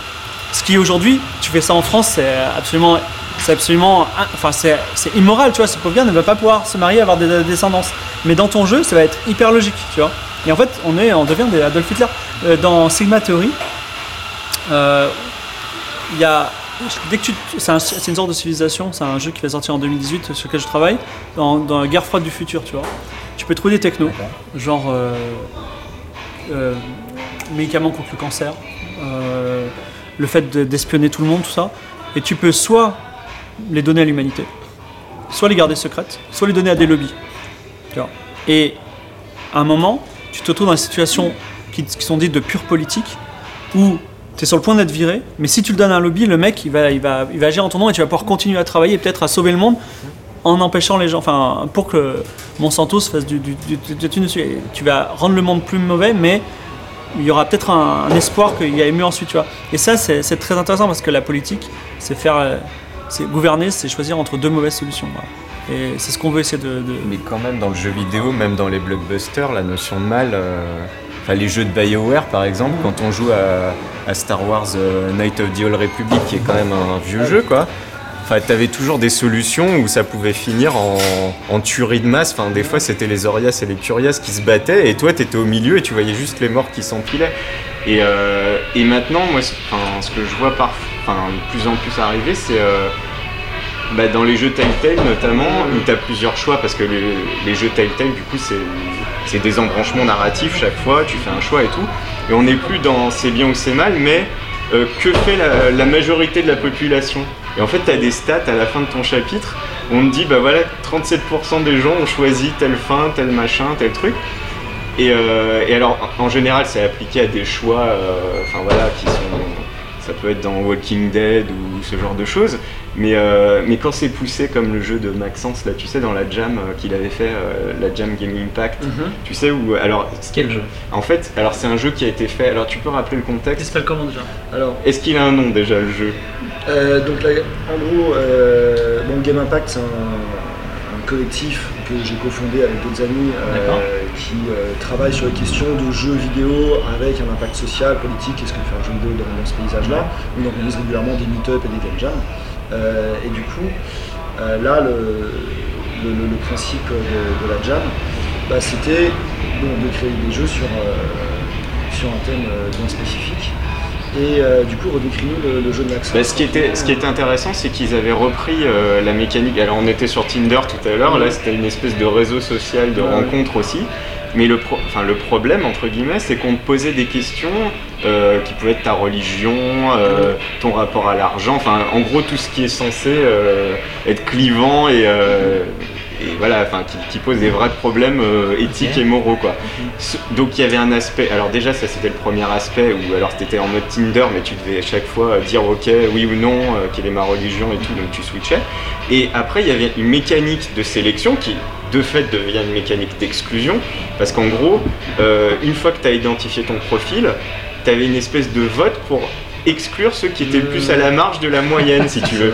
Ce qui aujourd'hui, tu fais ça en France, c'est absolument c'est absolument enfin c'est immoral, tu vois, ce pauvre gars ne va pas pouvoir se marier avoir des descendances. Mais dans ton jeu, ça va être hyper logique, tu vois. Et en fait, on est on devient des Adolf Hitler Euh, dans Sigma Theory. euh, il y a dès que tu c'est un- c'est une sorte de civilisation c'est un jeu qui va sortir en 2018 sur lequel je travaille dans, dans la guerre froide du futur tu vois. Tu peux trouver des technos genre euh, euh, médicaments contre le cancer euh, le fait de- d'espionner tout le monde tout ça. Et tu peux soit les donner à l'humanité soit les garder secrètes soit les donner à des lobbies tu vois. Et à un moment tu te retrouves dans des situations qui, qui sont dites de pure politique où tu es sur le point d'être viré, mais si tu le donnes à un lobby, le mec il va, il, va, il va agir en ton nom et tu vas pouvoir continuer à travailler et peut-être à sauver le monde en empêchant les gens, enfin pour que Monsanto se fasse du, Tu vas rendre le monde plus mauvais, mais il y aura peut-être un, espoir qu'il y ait mieux ensuite, tu vois. Et ça c'est très intéressant parce que la politique, c'est faire, euh, c'est gouverner, c'est choisir entre deux mauvaises solutions. Et c'est ce qu'on veut essayer de, de- Mais quand même, dans le jeu vidéo, même dans les blockbusters, la notion de mal. euh, Enfin, les jeux de BioWare, par exemple, quand on joue à, Star Wars euh, Night of the Old Republic, qui est quand même un vieux jeu, quoi. Enfin, t'avais toujours des solutions où ça pouvait finir en, en tuerie de masse. Enfin, des fois, c'était les Orias et les Curias qui se battaient, et toi, t'étais au milieu et tu voyais juste les morts qui s'empilaient. Et, euh, et maintenant, moi, ce, que je vois par, de plus en plus arriver, c'est euh, bah, dans les jeux Telltale notamment, où tu as plusieurs choix, parce que les, les jeux Telltale, du coup, c'est c'est des embranchements narratifs chaque fois, tu fais un choix et tout. Et on n'est plus dans c'est bien ou c'est mal, mais euh, que fait la, majorité de la population? Et en fait, tu as des stats à la fin de ton chapitre, où on te dit, bah voilà, 37% des gens ont choisi telle fin, tel machin, tel truc. Et, euh, et alors, en en général, c'est appliqué à des choix, euh, enfin voilà, qui sont. Ça peut être dans Walking Dead ou ce genre de choses. Mais, euh, mais quand c'est poussé comme le jeu de Maxence, là, tu sais, dans la jam euh, qu'il avait fait, euh, la jam Game Impact, tu sais, où. Alors, Quel jeu? en fait, alors c'est un jeu qui a été fait. Alors, tu peux rappeler le Il contexte s'appelle comment déjà? Alors, Est-ce qu'il a un nom déjà, le jeu? Euh, donc là, en gros, euh, bon, Game Impact, c'est un, un collectif que j'ai cofondé avec d'autres amis euh, qui euh, travaillent sur les questions de jeux vidéo avec un impact social, politique, qu'est-ce que fait un jeu vidéo dans, dans ce paysage-là. On organise régulièrement des meet-up et des game jams. Euh, et du coup, euh, là, le, le, le- le principe de, de la jam, bah, c'était de créer des jeux sur, euh, sur un thème bien spécifique. Et euh, du coup, redécrire le, le jeu de l'accent. Bah, ce, qui était, ce qui était intéressant, c'est qu'ils avaient repris euh, la mécanique. Alors, on était sur Tinder tout à l'heure, là, c'était une espèce de réseau social de Ouais, rencontre aussi. Mais le, pro- enfin, le problème, entre guillemets, c'est qu'on te posait des questions euh, qui pouvaient être ta religion, euh, ton rapport à l'argent, enfin, en gros, tout ce qui est censé euh, être clivant et, et voilà, enfin, qui, qui pose des vrais problèmes euh, éthiques et moraux, quoi. Donc il y avait un aspect, alors déjà ça c'était le premier aspect où alors c'était en mode Tinder mais tu devais à chaque fois dire ok oui ou non euh, quelle est ma religion et tout donc tu switchais. Et après il y avait une mécanique de sélection qui de fait devient une mécanique d'exclusion parce qu'en gros euh, une fois que tu as identifié ton profil tu avais une espèce de vote pour exclure ceux qui étaient le plus à la marge de la moyenne si tu veux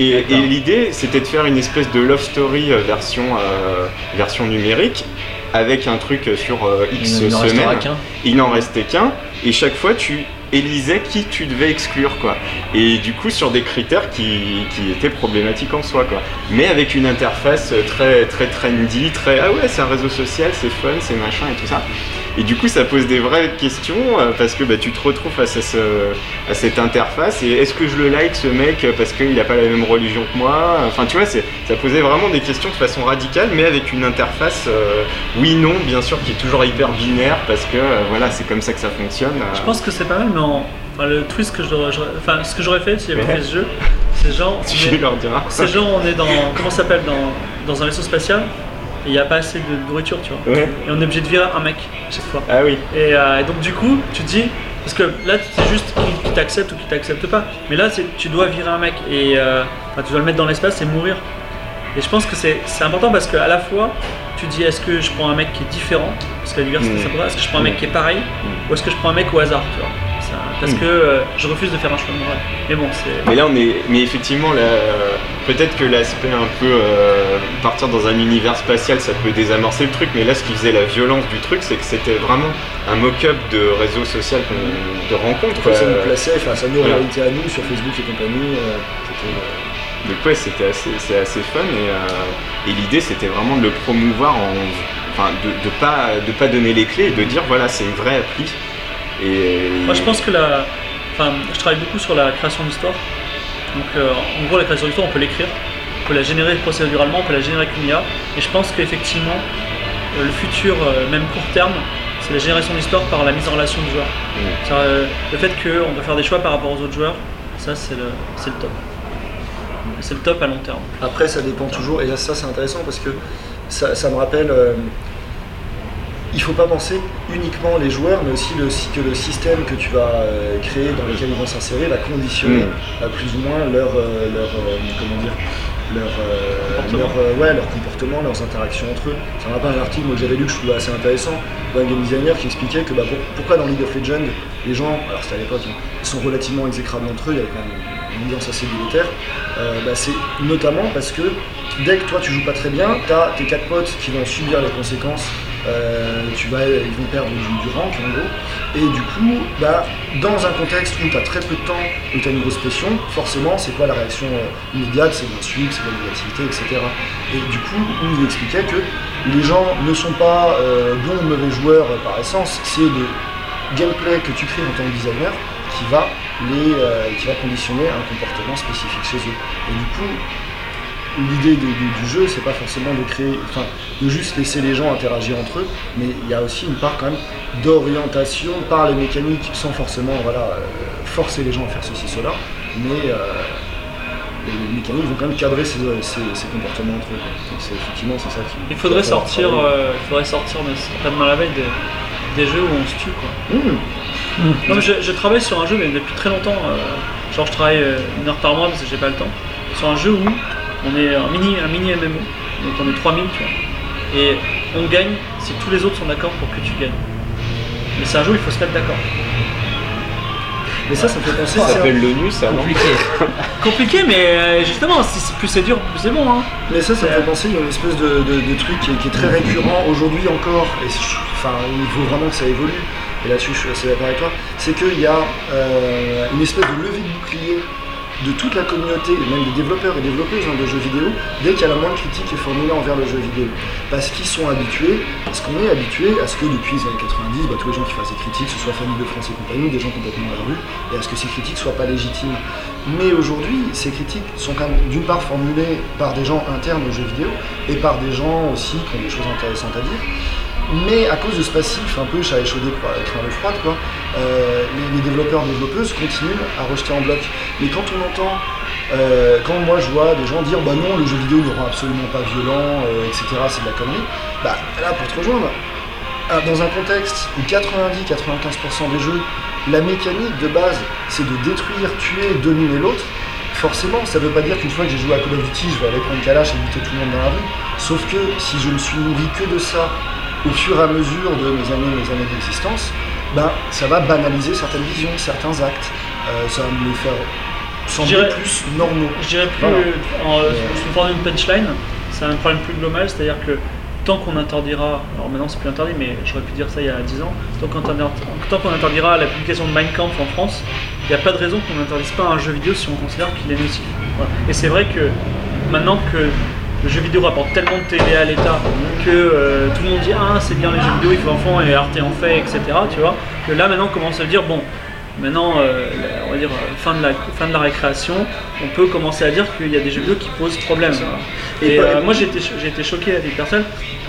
et, et l'idée, c'était de faire une espèce de love story euh, version, euh, version numérique, avec un truc sur euh, X Il semaines. qu'un. Il n'en restait qu'un, et chaque fois, tu élisais qui tu devais exclure, quoi. Et du coup, sur des critères qui, qui étaient problématiques en soi, quoi. Mais avec une interface très, très trendy, très ah ouais, c'est un réseau social, c'est fun, c'est machin et tout ça. Et du coup, ça pose des vraies questions euh, parce que bah, tu te retrouves face à, ce, à cette interface. Et est-ce que je le like ce mec parce qu'il n'a pas la même religion que moi? Enfin, tu vois, ça posait vraiment des questions de façon radicale, mais avec une interface euh, oui-non, bien sûr, qui est toujours hyper binaire parce que euh, voilà, c'est comme ça que ça fonctionne. euh. Je pense que c'est pas mal, mais en- enfin, le twist que j'aurais, enfin, ce que j'aurais fait si j'avais Ouais. fait ce jeu, c'est genre, on est- leur diras. c'est genre on est dans, comment s'appelle, dans, dans un vaisseau spatial, et il n'y a pas assez de nourriture, tu vois. Ouais. Et on est obligé de virer un mec à chaque fois. Ah oui. Et, euh, et donc du coup, tu te dis, parce que là c'est juste qui, qui t'accepte ou qui t'accepte pas, mais là tu dois virer un mec et euh, enfin, tu dois le mettre dans l'espace et mourir. Et je pense que c'est, important parce qu'à la fois, tu dis est-ce que je prends un mec qui est différent, parce que la diversité Mm. c'est important, est-ce que je prends un mec qui est pareil, ou est-ce que je prends un mec au hasard, tu vois? Ça- parce que euh, je refuse de faire un choix moral. Mais bon, c'est... Mais là, on est. Mais effectivement, là, euh, peut-être que l'aspect un peu euh, partir dans un univers spatial, ça peut désamorcer le truc. Mais là, ce qui faisait la violence du truc, c'est que c'était vraiment un mock-up de réseau social, qu'on- de rencontre. quoi. ça nous plaçait, enfin, ça nous réalité à nous sur Facebook et compagnie. Donc ouais, c'était assez, c'est assez fun et, euh, et l'idée c'était vraiment de le promouvoir en, enfin de, de pas de pas donner les clés et de dire voilà c'est une vraie appli. Et Moi, je pense que la. Enfin, je travaille beaucoup sur la création d'histoire. Donc, euh, en gros, la création d'histoire, on peut l'écrire, on peut la générer procéduralement, on peut la générer avec une IA. Et je pense qu'effectivement, euh, le futur, euh, même court terme, c'est la génération d'histoire par la mise en relation du joueur. Euh, le fait qu'on peut faire des choix par rapport aux autres joueurs, ça, c'est le, c'est le top. C'est le top à long terme. Après, ça dépend toujours, et là, ça c'est intéressant parce que ça, ça me rappelle. Il faut pas penser uniquement les joueurs, mais aussi le, que le système que tu vas euh, créer, dans lequel ils vont s'insérer, va conditionner Mm. à plus ou moins leur, leur comment dire, leur, Comportement. leur, ouais, leur comportement, leurs interactions entre eux. Ça me rappelle un article moi, que j'avais lu que je trouvais assez intéressant d'un game designer qui expliquait que bah, pour- pourquoi dans League of Legends, les gens, alors c'était à l'époque, hein, ils sont relativement exécrables entre eux, il y avait quand même une ambiance assez délétère. Euh, bah, c'est notamment parce que dès que toi tu joues pas très bien, tu as tes quatre potes qui vont subir les conséquences. Euh, tu vas, ils vont perdre du, du rank en gros. Et du coup, bah, dans un contexte où tu as très peu de temps, où tu as une grosse pression, forcément, c'est quoi la réaction euh, immédiate? C'est l'insulte, c'est la négativité, etc. Et du coup, il expliquait que les gens ne sont pas euh, bons ou mauvais joueurs par essence, c'est le gameplay que tu crées en tant que designer qui va, les, qui va conditionner un comportement spécifique chez eux. Et du coup, l'idée du, jeu, c'est pas forcément de créer, enfin, de juste laisser les gens interagir entre eux, mais il y a aussi une part quand même d'orientation par les mécaniques, sans forcément, voilà, euh, forcer les gens à faire ceci, cela, mais euh, les mécaniques vont quand même cadrer ces, ces- ces comportements entre eux. quoi. Donc c'est effectivement c'est ça qui. Il faudrait sortir, euh, il faudrait sortir, mais demain la veille, des, des jeux où on se tue, quoi. Mmh. Non, mais je, je travaille sur un jeu, mais depuis très longtemps. euh, genre, je travaille une heure par mois parce que j'ai pas le temps. Sur un jeu où on est un mini, un mini MMO, donc on est 3000, tu vois. Et on gagne si tous les autres sont d'accord pour que tu gagnes. Mais c'est un jeu où il faut se mettre d'accord. Mais ça, ça me fait penser. Ça s'appelle l'ONU ça non Compliqué. Compliqué, mais euh, justement, si c'est- plus c'est dur, plus c'est bon. Hein. Mais ça, ça me fait penser à une espèce de, de- de truc qui est, qui est très récurrent aujourd'hui encore, et enfin, il faut vraiment que ça évolue, et là-dessus je suis assez d'accord avec toi, c'est qu'il y a euh, une espèce de levée de bouclier de toute la communauté, même des développeurs et développeuses hein, de jeux vidéo, dès qu'il y a la moindre critique qui est formulée envers le jeu vidéo. Parce qu'ils sont habitués, parce qu'on est habitué à ce que depuis les années 90, bah, tous les gens qui fassent des critiques, ce soit Famille de France et compagnie, des gens complètement à la rue, et à ce que ces critiques soient pas légitimes. Mais aujourd'hui, ces critiques sont quand même d'une part formulées par des gens internes aux jeux vidéo, et par des gens aussi qui ont des choses intéressantes à dire. Mais à cause de ce passif un peu chat échaudé, craint le froid, quoi, euh, les, les développeurs développeuses continuent à rejeter en bloc. Mais quand on entend, euh, quand moi je vois des gens dire bah non, le jeu vidéo ne rend absolument pas violent, euh, etc., c'est de la connerie, bah là pour te rejoindre, dans un contexte où 90-95% des jeux, la mécanique de base c'est de détruire, tuer, dominer l'autre, forcément ça veut pas dire qu'une fois que j'ai joué à Call of Duty, je vais aller prendre Kalash et buter tout le monde dans la rue. Sauf que si je me suis nourri que de ça au fur et à mesure de mes années, mes années d'existence, ben, ça va banaliser certaines visions, certains actes. Euh, ça va me les faire sembler plus normaux. Je dirais plus, Voilà. en, euh, sous forme d'une punchline, c'est un problème plus global, c'est-à-dire que tant qu'on interdira, alors maintenant c'est plus interdit, mais j'aurais pu dire ça il y a 10 ans, tant qu'on interdira, tant qu'on interdira la publication de Mein Kampf en France, il n'y a pas de raison qu'on n'interdise pas un jeu vidéo si on considère qu'il est nocif. Voilà. Et c'est vrai que maintenant que le jeu vidéo rapporte tellement de télé à l'État que euh, tout le monde dit ah c'est bien les jeux vidéo, il faut enfants et Arte en fait, etc. Tu vois, que là maintenant on commence à dire bon, maintenant euh, on va dire euh, fin de la fin de la récréation, on peut commencer à dire qu'il y a des jeux vidéo qui posent problème. voilà. Et euh, moi j'ai été, cho- j'ai été choqué avec personne,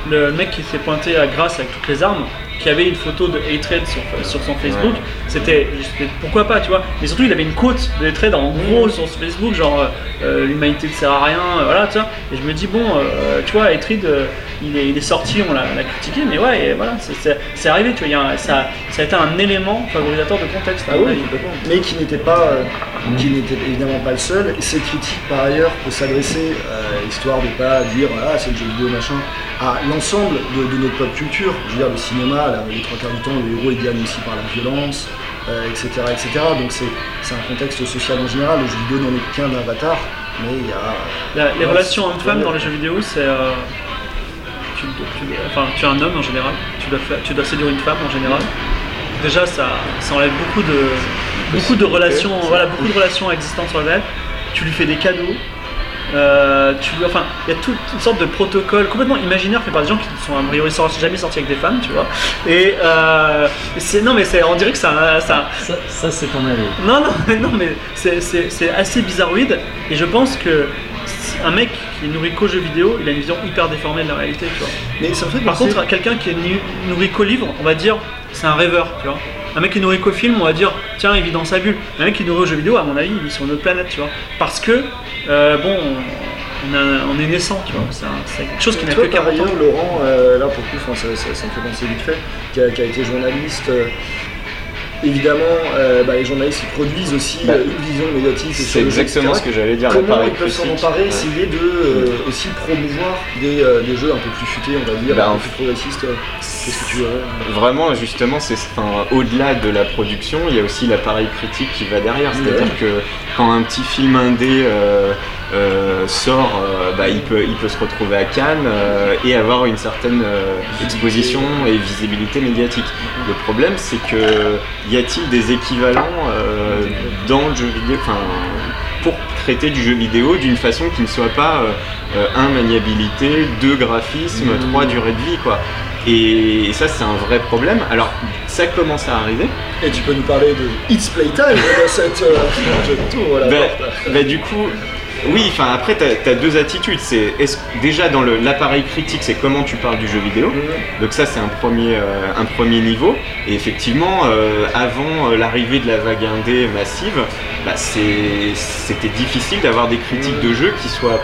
le mec qui s'est pointé à Grasse avec toutes les armes, qui avait une photo de Hatred sur, sur son Facebook, c'était c'était- pourquoi pas, tu vois. Mais surtout il avait une quote de Hatred en gros sur ce Facebook, genre euh, euh, l'humanité ne sert à rien, euh, voilà, tu vois. Et je me dis bon, euh, tu vois, Hatred, euh, il, est, il est sorti, on l'a critiqué, mais ouais, et voilà, c'est- arrivé, tu vois. a un- ça, ça a été un élément favorisateur de contexte. Ah oui. Mais qui n'était pas, qui n'était évidemment pas le seul. Ces critiques, par ailleurs, peut s'adresser, histoire de pas dire ah c'est le jeu vidéo machin, à l'ensemble de, de notre pop culture. Je veux dire le cinéma, là, les trois quarts du temps, le héros est gagné aussi par la violence, euh, etc., etc. Donc c'est un contexte social en général. Le jeu vidéo n'en est qu'un avatar, mais il y a La- les Ouais, relations hommes-femmes dans les jeux vidéo, c'est. euh, tu, tu- enfin, tu es un homme en général, tu dois, tu dois séduire une femme en général. Déjà, ça, ça enlève beaucoup de, beaucoup de relations, voilà, beaucoup de relations existantes sur web. Tu lui fais des cadeaux. Euh, tu, enfin, il y a toute une sorte de protocole complètement imaginaire fait par des gens qui ne sont a priori sortis- jamais sortis avec des femmes, tu vois. Et euh, c'est non, mais c'est, on dirait que ça, ça, Ça, ça, c'est ton avis. non, non, mais non, mais c'est- c'est c'est assez bizarroïde et je pense que un mec qui est nourri qu'aux jeux vidéo, il a une vision hyper déformée de la réalité, tu vois. Mais ça me fait Par contre, quelqu'un qui est nourri qu'aux livres, on va dire, c'est un rêveur, tu vois. Un mec qui est nourri qu'au film, on va dire, tiens, il vit dans sa bulle. Un mec qui est nourri aux jeux vidéo, à mon avis, il vit sur une autre planète, tu vois. Parce que, euh, bon, on, on a- on est naissant, tu vois. C'est quelque chose qui n'a que par 40 ans. Laurent, euh, là pour le coup, ça, ça- ça me fait penser vite fait, qui a, qui a été journaliste. euh, évidemment, euh, bah, les journalistes produisent aussi Bah, euh, une vision médiatique. C'est exactement ce que j'allais dire. Comment ils peuvent s'en emparer, Ouais. essayer de euh, aussi promouvoir des, euh, des jeux un peu plus futés, on va dire, Bah, un peu plus progressistes. Qu'est-ce que tu veux Vraiment, justement, c'est enfin, au-delà de la production, il y a aussi l'appareil critique qui va derrière. C'est-à-dire Ouais. que quand un petit film indé euh, sort, euh, bah, il, peut, il peut se retrouver à Cannes euh, et avoir une certaine exposition et visibilité médiatique. Le problème, c'est que y a-t-il des équivalents dans le jeu vidéo, enfin, pour traiter du jeu vidéo d'une façon qui ne soit pas euh, euh, un maniabilité, deux graphisme, trois durée de vie, quoi. Et ça, c'est un vrai problème. Alors, ça commence à arriver. Et tu peux nous parler de It's Playtime dans cette la Bah, porte. bah, du coup, oui, enfin après, tu as, deux attitudes. C'est déjà dans l'appareil critique, c'est comment tu parles du jeu vidéo. Donc ça, c'est un premier, euh, niveau. Et effectivement, euh, avant euh, l'arrivée de la vague indé massive, bah, c'était difficile d'avoir des critiques de jeux qui soient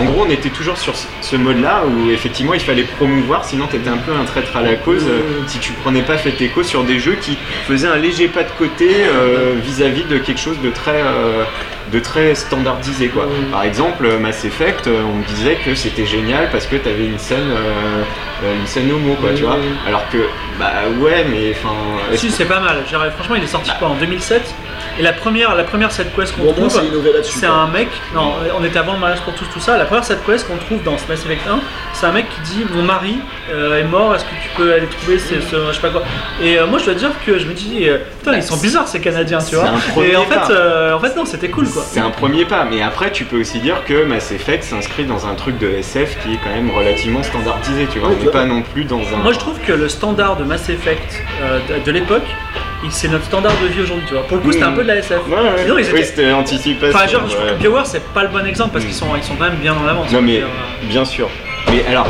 en gros, on était toujours sur ce- mode-là où effectivement, il fallait promouvoir, sinon tu étais un peu un traître à la cause si tu prenais pas fait écho sur des jeux qui faisaient un léger pas de côté vis-à-vis de quelque chose de très de très standardisé quoi. Par exemple, euh, Mass Effect, euh, on me disait que c'était génial parce que tu avais une scène euh, une scène homo quoi, tu vois. Alors que bah ouais, mais enfin Si, c'est pas mal. Franchement, il est sorti quoi en 2007 Et la première, la première set quest qu'on Bon, trouve, c'est un mec. Non, on était avant le mariage pour tous, tout ça. La première set quest qu'on trouve dans ce Mass Effect 1, c'est un mec qui dit Mon mari euh, est mort, est-ce que tu peux aller trouver ce, ce- je sais pas quoi Et euh, moi, je dois dire que je me dis euh, Putain, ils sont bizarres ces Canadiens, tu C'est vois. un premier Et en pas. fait, euh, en fait, non, c'était cool quoi. C'est un premier pas, mais après tu peux aussi dire que Mass Effect s'inscrit dans un truc de SF qui est quand même relativement standardisé, tu vois. Oui, on n'est pas non plus dans un. Moi, je trouve que le standard de Mass Effect euh, de, de l'époque, c'est notre standard de vie aujourd'hui, tu vois. Pour le coup, c'était un peu de la SF. Ouais, ils Oui, étaient- c'était anticipation. Enfin, genre, je trouve ouais. que BioWare, c'est pas le bon exemple parce Mm. qu'ils sont, ils sont quand même bien en avance. Non mais euh, bien sûr. Mais alors,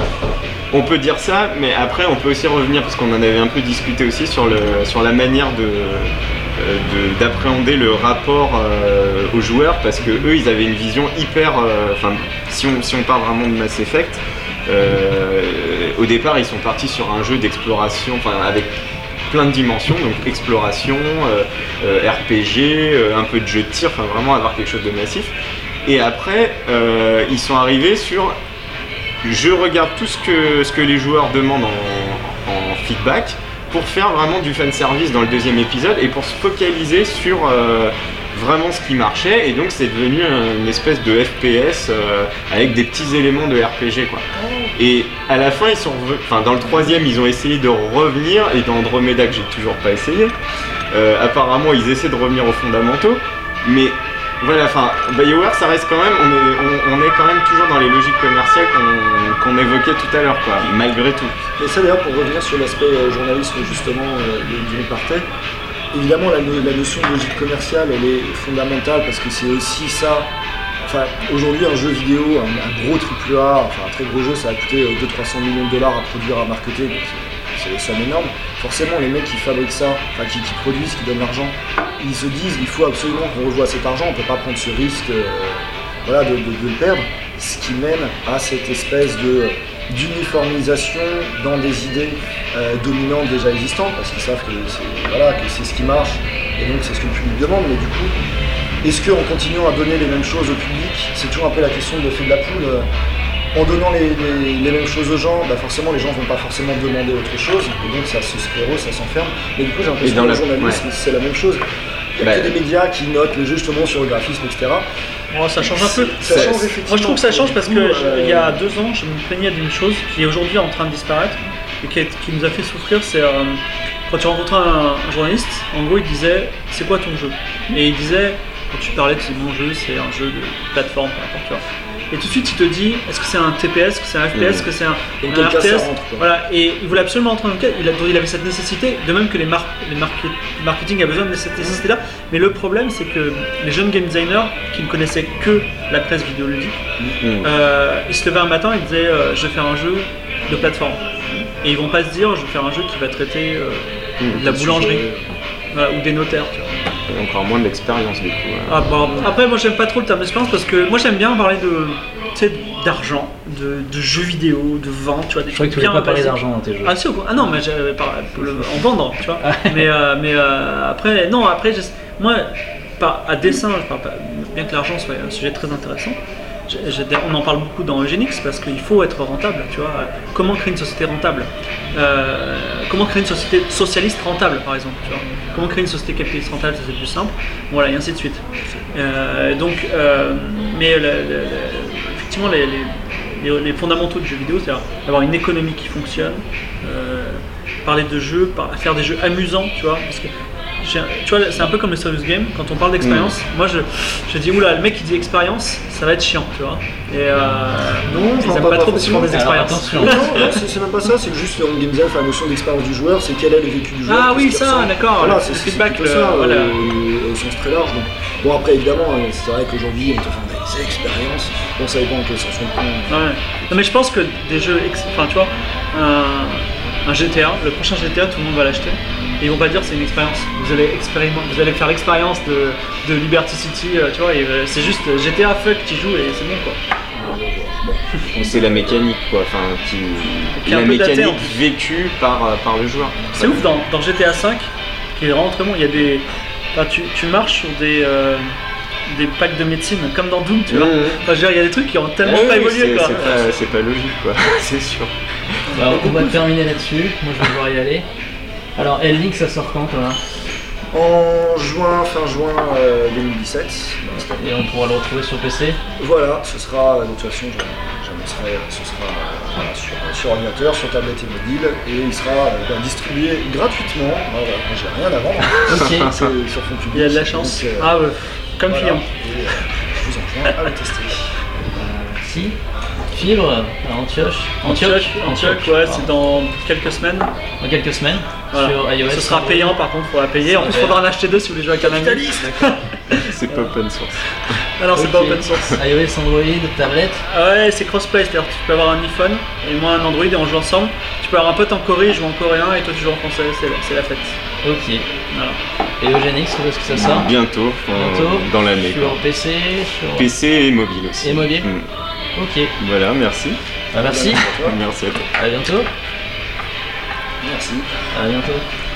on peut dire ça, mais après on peut aussi revenir parce qu'on en avait un peu discuté aussi sur le sur la manière de euh, de- d'appréhender le rapport euh, aux joueurs parce que eux ils avaient une vision hyper euh, enfin si on si on parle vraiment de Mass Effect euh, au départ ils sont partis sur un jeu d'exploration enfin avec plein de dimensions donc exploration euh, euh, RPG euh, un peu de jeu de tir enfin vraiment avoir quelque chose de massif. Et après ils sont arrivés sur je regarde tout ce que, ce que les joueurs demandent en, feedback pour faire vraiment du fan service dans le deuxième épisode et pour se focaliser sur vraiment ce qui marchait et donc c'est devenu un- une espèce de FPS euh, avec des petits éléments de RPG quoi. Et à la fin ils sont enfin dans le troisième ils ont essayé de revenir et dans Andromeda que j'ai toujours pas essayé, euh, apparemment ils essaient de revenir aux fondamentaux mais Voilà, enfin, BioWare, ça reste quand même, on est, on, on est quand même toujours dans les logiques commerciales qu'on évoquait tout à l'heure, quoi, malgré tout. Mais ça d'ailleurs pour revenir sur l'aspect euh, journalisme justement euh, partait, évidemment la, no- la notion de logique commerciale elle est fondamentale parce que c'est aussi ça. Enfin aujourd'hui un jeu vidéo, un, gros AAA, enfin un très gros jeu ça va coûter euh, 200-300 millions de dollars à produire, à marketer, donc c'est- des sommes énormes. Forcément les mecs qui fabriquent ça, enfin qui, produisent, qui donnent l'argent, ils se disent il faut absolument qu'on revoie cet argent, on peut pas prendre ce risque euh, voilà, de le perdre, ce qui mène à cette espèce de d'uniformisation dans des idées euh, dominantes déjà existantes, parce qu'ils savent que c'est voilà, ce qui marche, et donc c'est ce que le public demande, mais du coup, est-ce qu'en continuant à donner les mêmes choses au public, c'est toujours un peu la question de l'effet de la poule, euh, en donnant les, les- les mêmes choses aux gens, bah forcément les gens vont pas forcément demander autre chose, et donc ça se sclérose, ça s'enferme, mais du coup j'ai l'impression que le journalisme c'est la même chose. Il y a Bah, que des médias qui notent justement sur le graphisme, etc. Bon, ça change un peu. Ça C'est- change effectivement. Moi je trouve que ça change parce je- euh, il y a deux ans, je me plaignais d'une chose qui est aujourd'hui en train de disparaître et qui, est- qui nous a fait souffrir. C'est euh, quand tu rencontrais un, un journaliste, en gros il disait c'est quoi ton jeu? Et il disait quand tu parlais de mon jeu, c'est un jeu de plateforme, peu importe, tu vois. Et tout de suite il te dit est-ce que c'est un TPS, est-ce que c'est un FPS, est-ce que c'est un, cas RTS rentre. Voilà, et il voulait absolument entrer dans le cas, il, a- il avait cette nécessité, de même que les, mar- les market- marketing a besoin de cette nécessité-là. Mais le problème, c'est que les jeunes game designers qui ne connaissaient que la presse vidéoludique, Mm. euh, ils se levaient un matin et disaient euh, Je vais faire un jeu de plateforme. Et ils vont pas se dire Je vais faire un jeu qui va traiter euh, Mm. de la boulangerie voilà, ou des notaires. Tu vois. Et encore moins de l'expérience, du coup. euh. Ah, bon, après, moi j'aime pas trop le terme d'expérience parce que moi j'aime bien parler de. tu sais, d'argent, de, de jeux vidéo, de vente, tu vois, des Je crois que trucs tu voulais pas parler d'argent dans tes jeux. Ah si, ah non, mais j'avais pas pour le- en vendre, tu vois. mais euh, mais euh, après, non, après, moi, pas à dessin, je parle pas- bien que l'argent soit un sujet très intéressant. On en parle beaucoup dans Eugénix parce qu'il faut être rentable, tu vois. Comment créer une société rentable? Euh, Comment créer une société socialiste rentable, par exemple. Comment créer une société capitaliste rentable, c'est plus simple. Voilà, et ainsi de suite. Euh, donc, euh, mais effectivement, les, fondamentaux du jeu vidéo, c'est d'avoir une économie qui fonctionne, parler de jeux, faire des jeux amusants, tu vois? Parce que, tu vois, c'est un peu comme le serious game. Quand on parle d'expérience, moi je, je dis oula, le mec qui dit expérience, ça va être chiant, tu vois. Et euh, Non, ils pas- pas, trop parce font des expériences. Non, non, c'est même pas ça, c'est juste en game design, la notion d'expérience du joueur, c'est quel est le vécu du joueur. Ah oui, ça, d'accord, Voilà, le feedback, le- ça, euh, voilà. au, au sens très large. Donc. Bon, après, évidemment, euh, c'est vrai qu'aujourd'hui, on te fait des expériences. Bon, ça dépend en quel sens on le prend. Ouais. Non, mais je pense que des jeux, ex- enfin tu vois, un, un GTA, le prochain GTA, tout le monde va l'acheter. Et ils vont pas dire c'est une expérience. Vous allez expérimenter, vous allez faire l'expérience de, de Liberty City, euh, tu vois. et, euh, c'est juste GTA fuck qui joue et c'est bon quoi. C'est la mécanique, quoi. Enfin, qui... Qui la mécanique plus. vécue par, euh, par le joueur. C'est ouf dans, dans GTA 5, qui est vraiment très bon. Il y a des, enfin, tu, tu marches sur des euh, des packs de médecine comme dans Doom, tu vois. Mmh. Enfin, je veux dire, il y a des trucs qui ont tellement Ouais, pas évolué c'est quoi. c'est pas, logique, quoi. c'est sûr. Alors, on va terminer là-dessus. Moi, je vais devoir y aller. Alors, L-Link, ça sort quand, toi En juin, fin juin euh, 2017. Et on pourra le retrouver sur PC Voilà, ce sera, de toute façon, j'en- j'annoncerai, ce sera euh, voilà, sur, sur ordinateur, sur tablette et mobile, et il sera euh, ben, distribué gratuitement. Voilà, moi, j'ai rien à vendre. Ok. C'est sur fond public. Il y a de la chance. donc, euh, Ah ouais, comme voilà. client. Et, euh, je vous enjoins à le tester. Si Fibre à Antioche Antioche, Antioche, ouais, c'est dans quelques semaines. dans quelques semaines Voilà. sur iOS. Ce sera payant par contre, il faudra payer. En plus, il faudra en acheter deux si vous voulez jouer avec un ami. C'est pas open source. Non, c'est pas open source. iOS, Android, tablette. Ah ouais, c'est crossplay, c'est-à-dire que tu peux avoir un iPhone et moi un Android et on joue ensemble. Tu peux avoir un pote en Corée, il joue en coréen et toi tu joues en français, c'est la, fête. Ok. Voilà. Et Eugénix, où est-ce que ça sort? Bientôt, euh, Bientôt. dans l'année. Sur quoi. PC, sur. PC et mobile aussi. Et mobile Mm. Ok. Voilà, merci. Bah, merci. Merci à toi. À bientôt. Merci. À bientôt.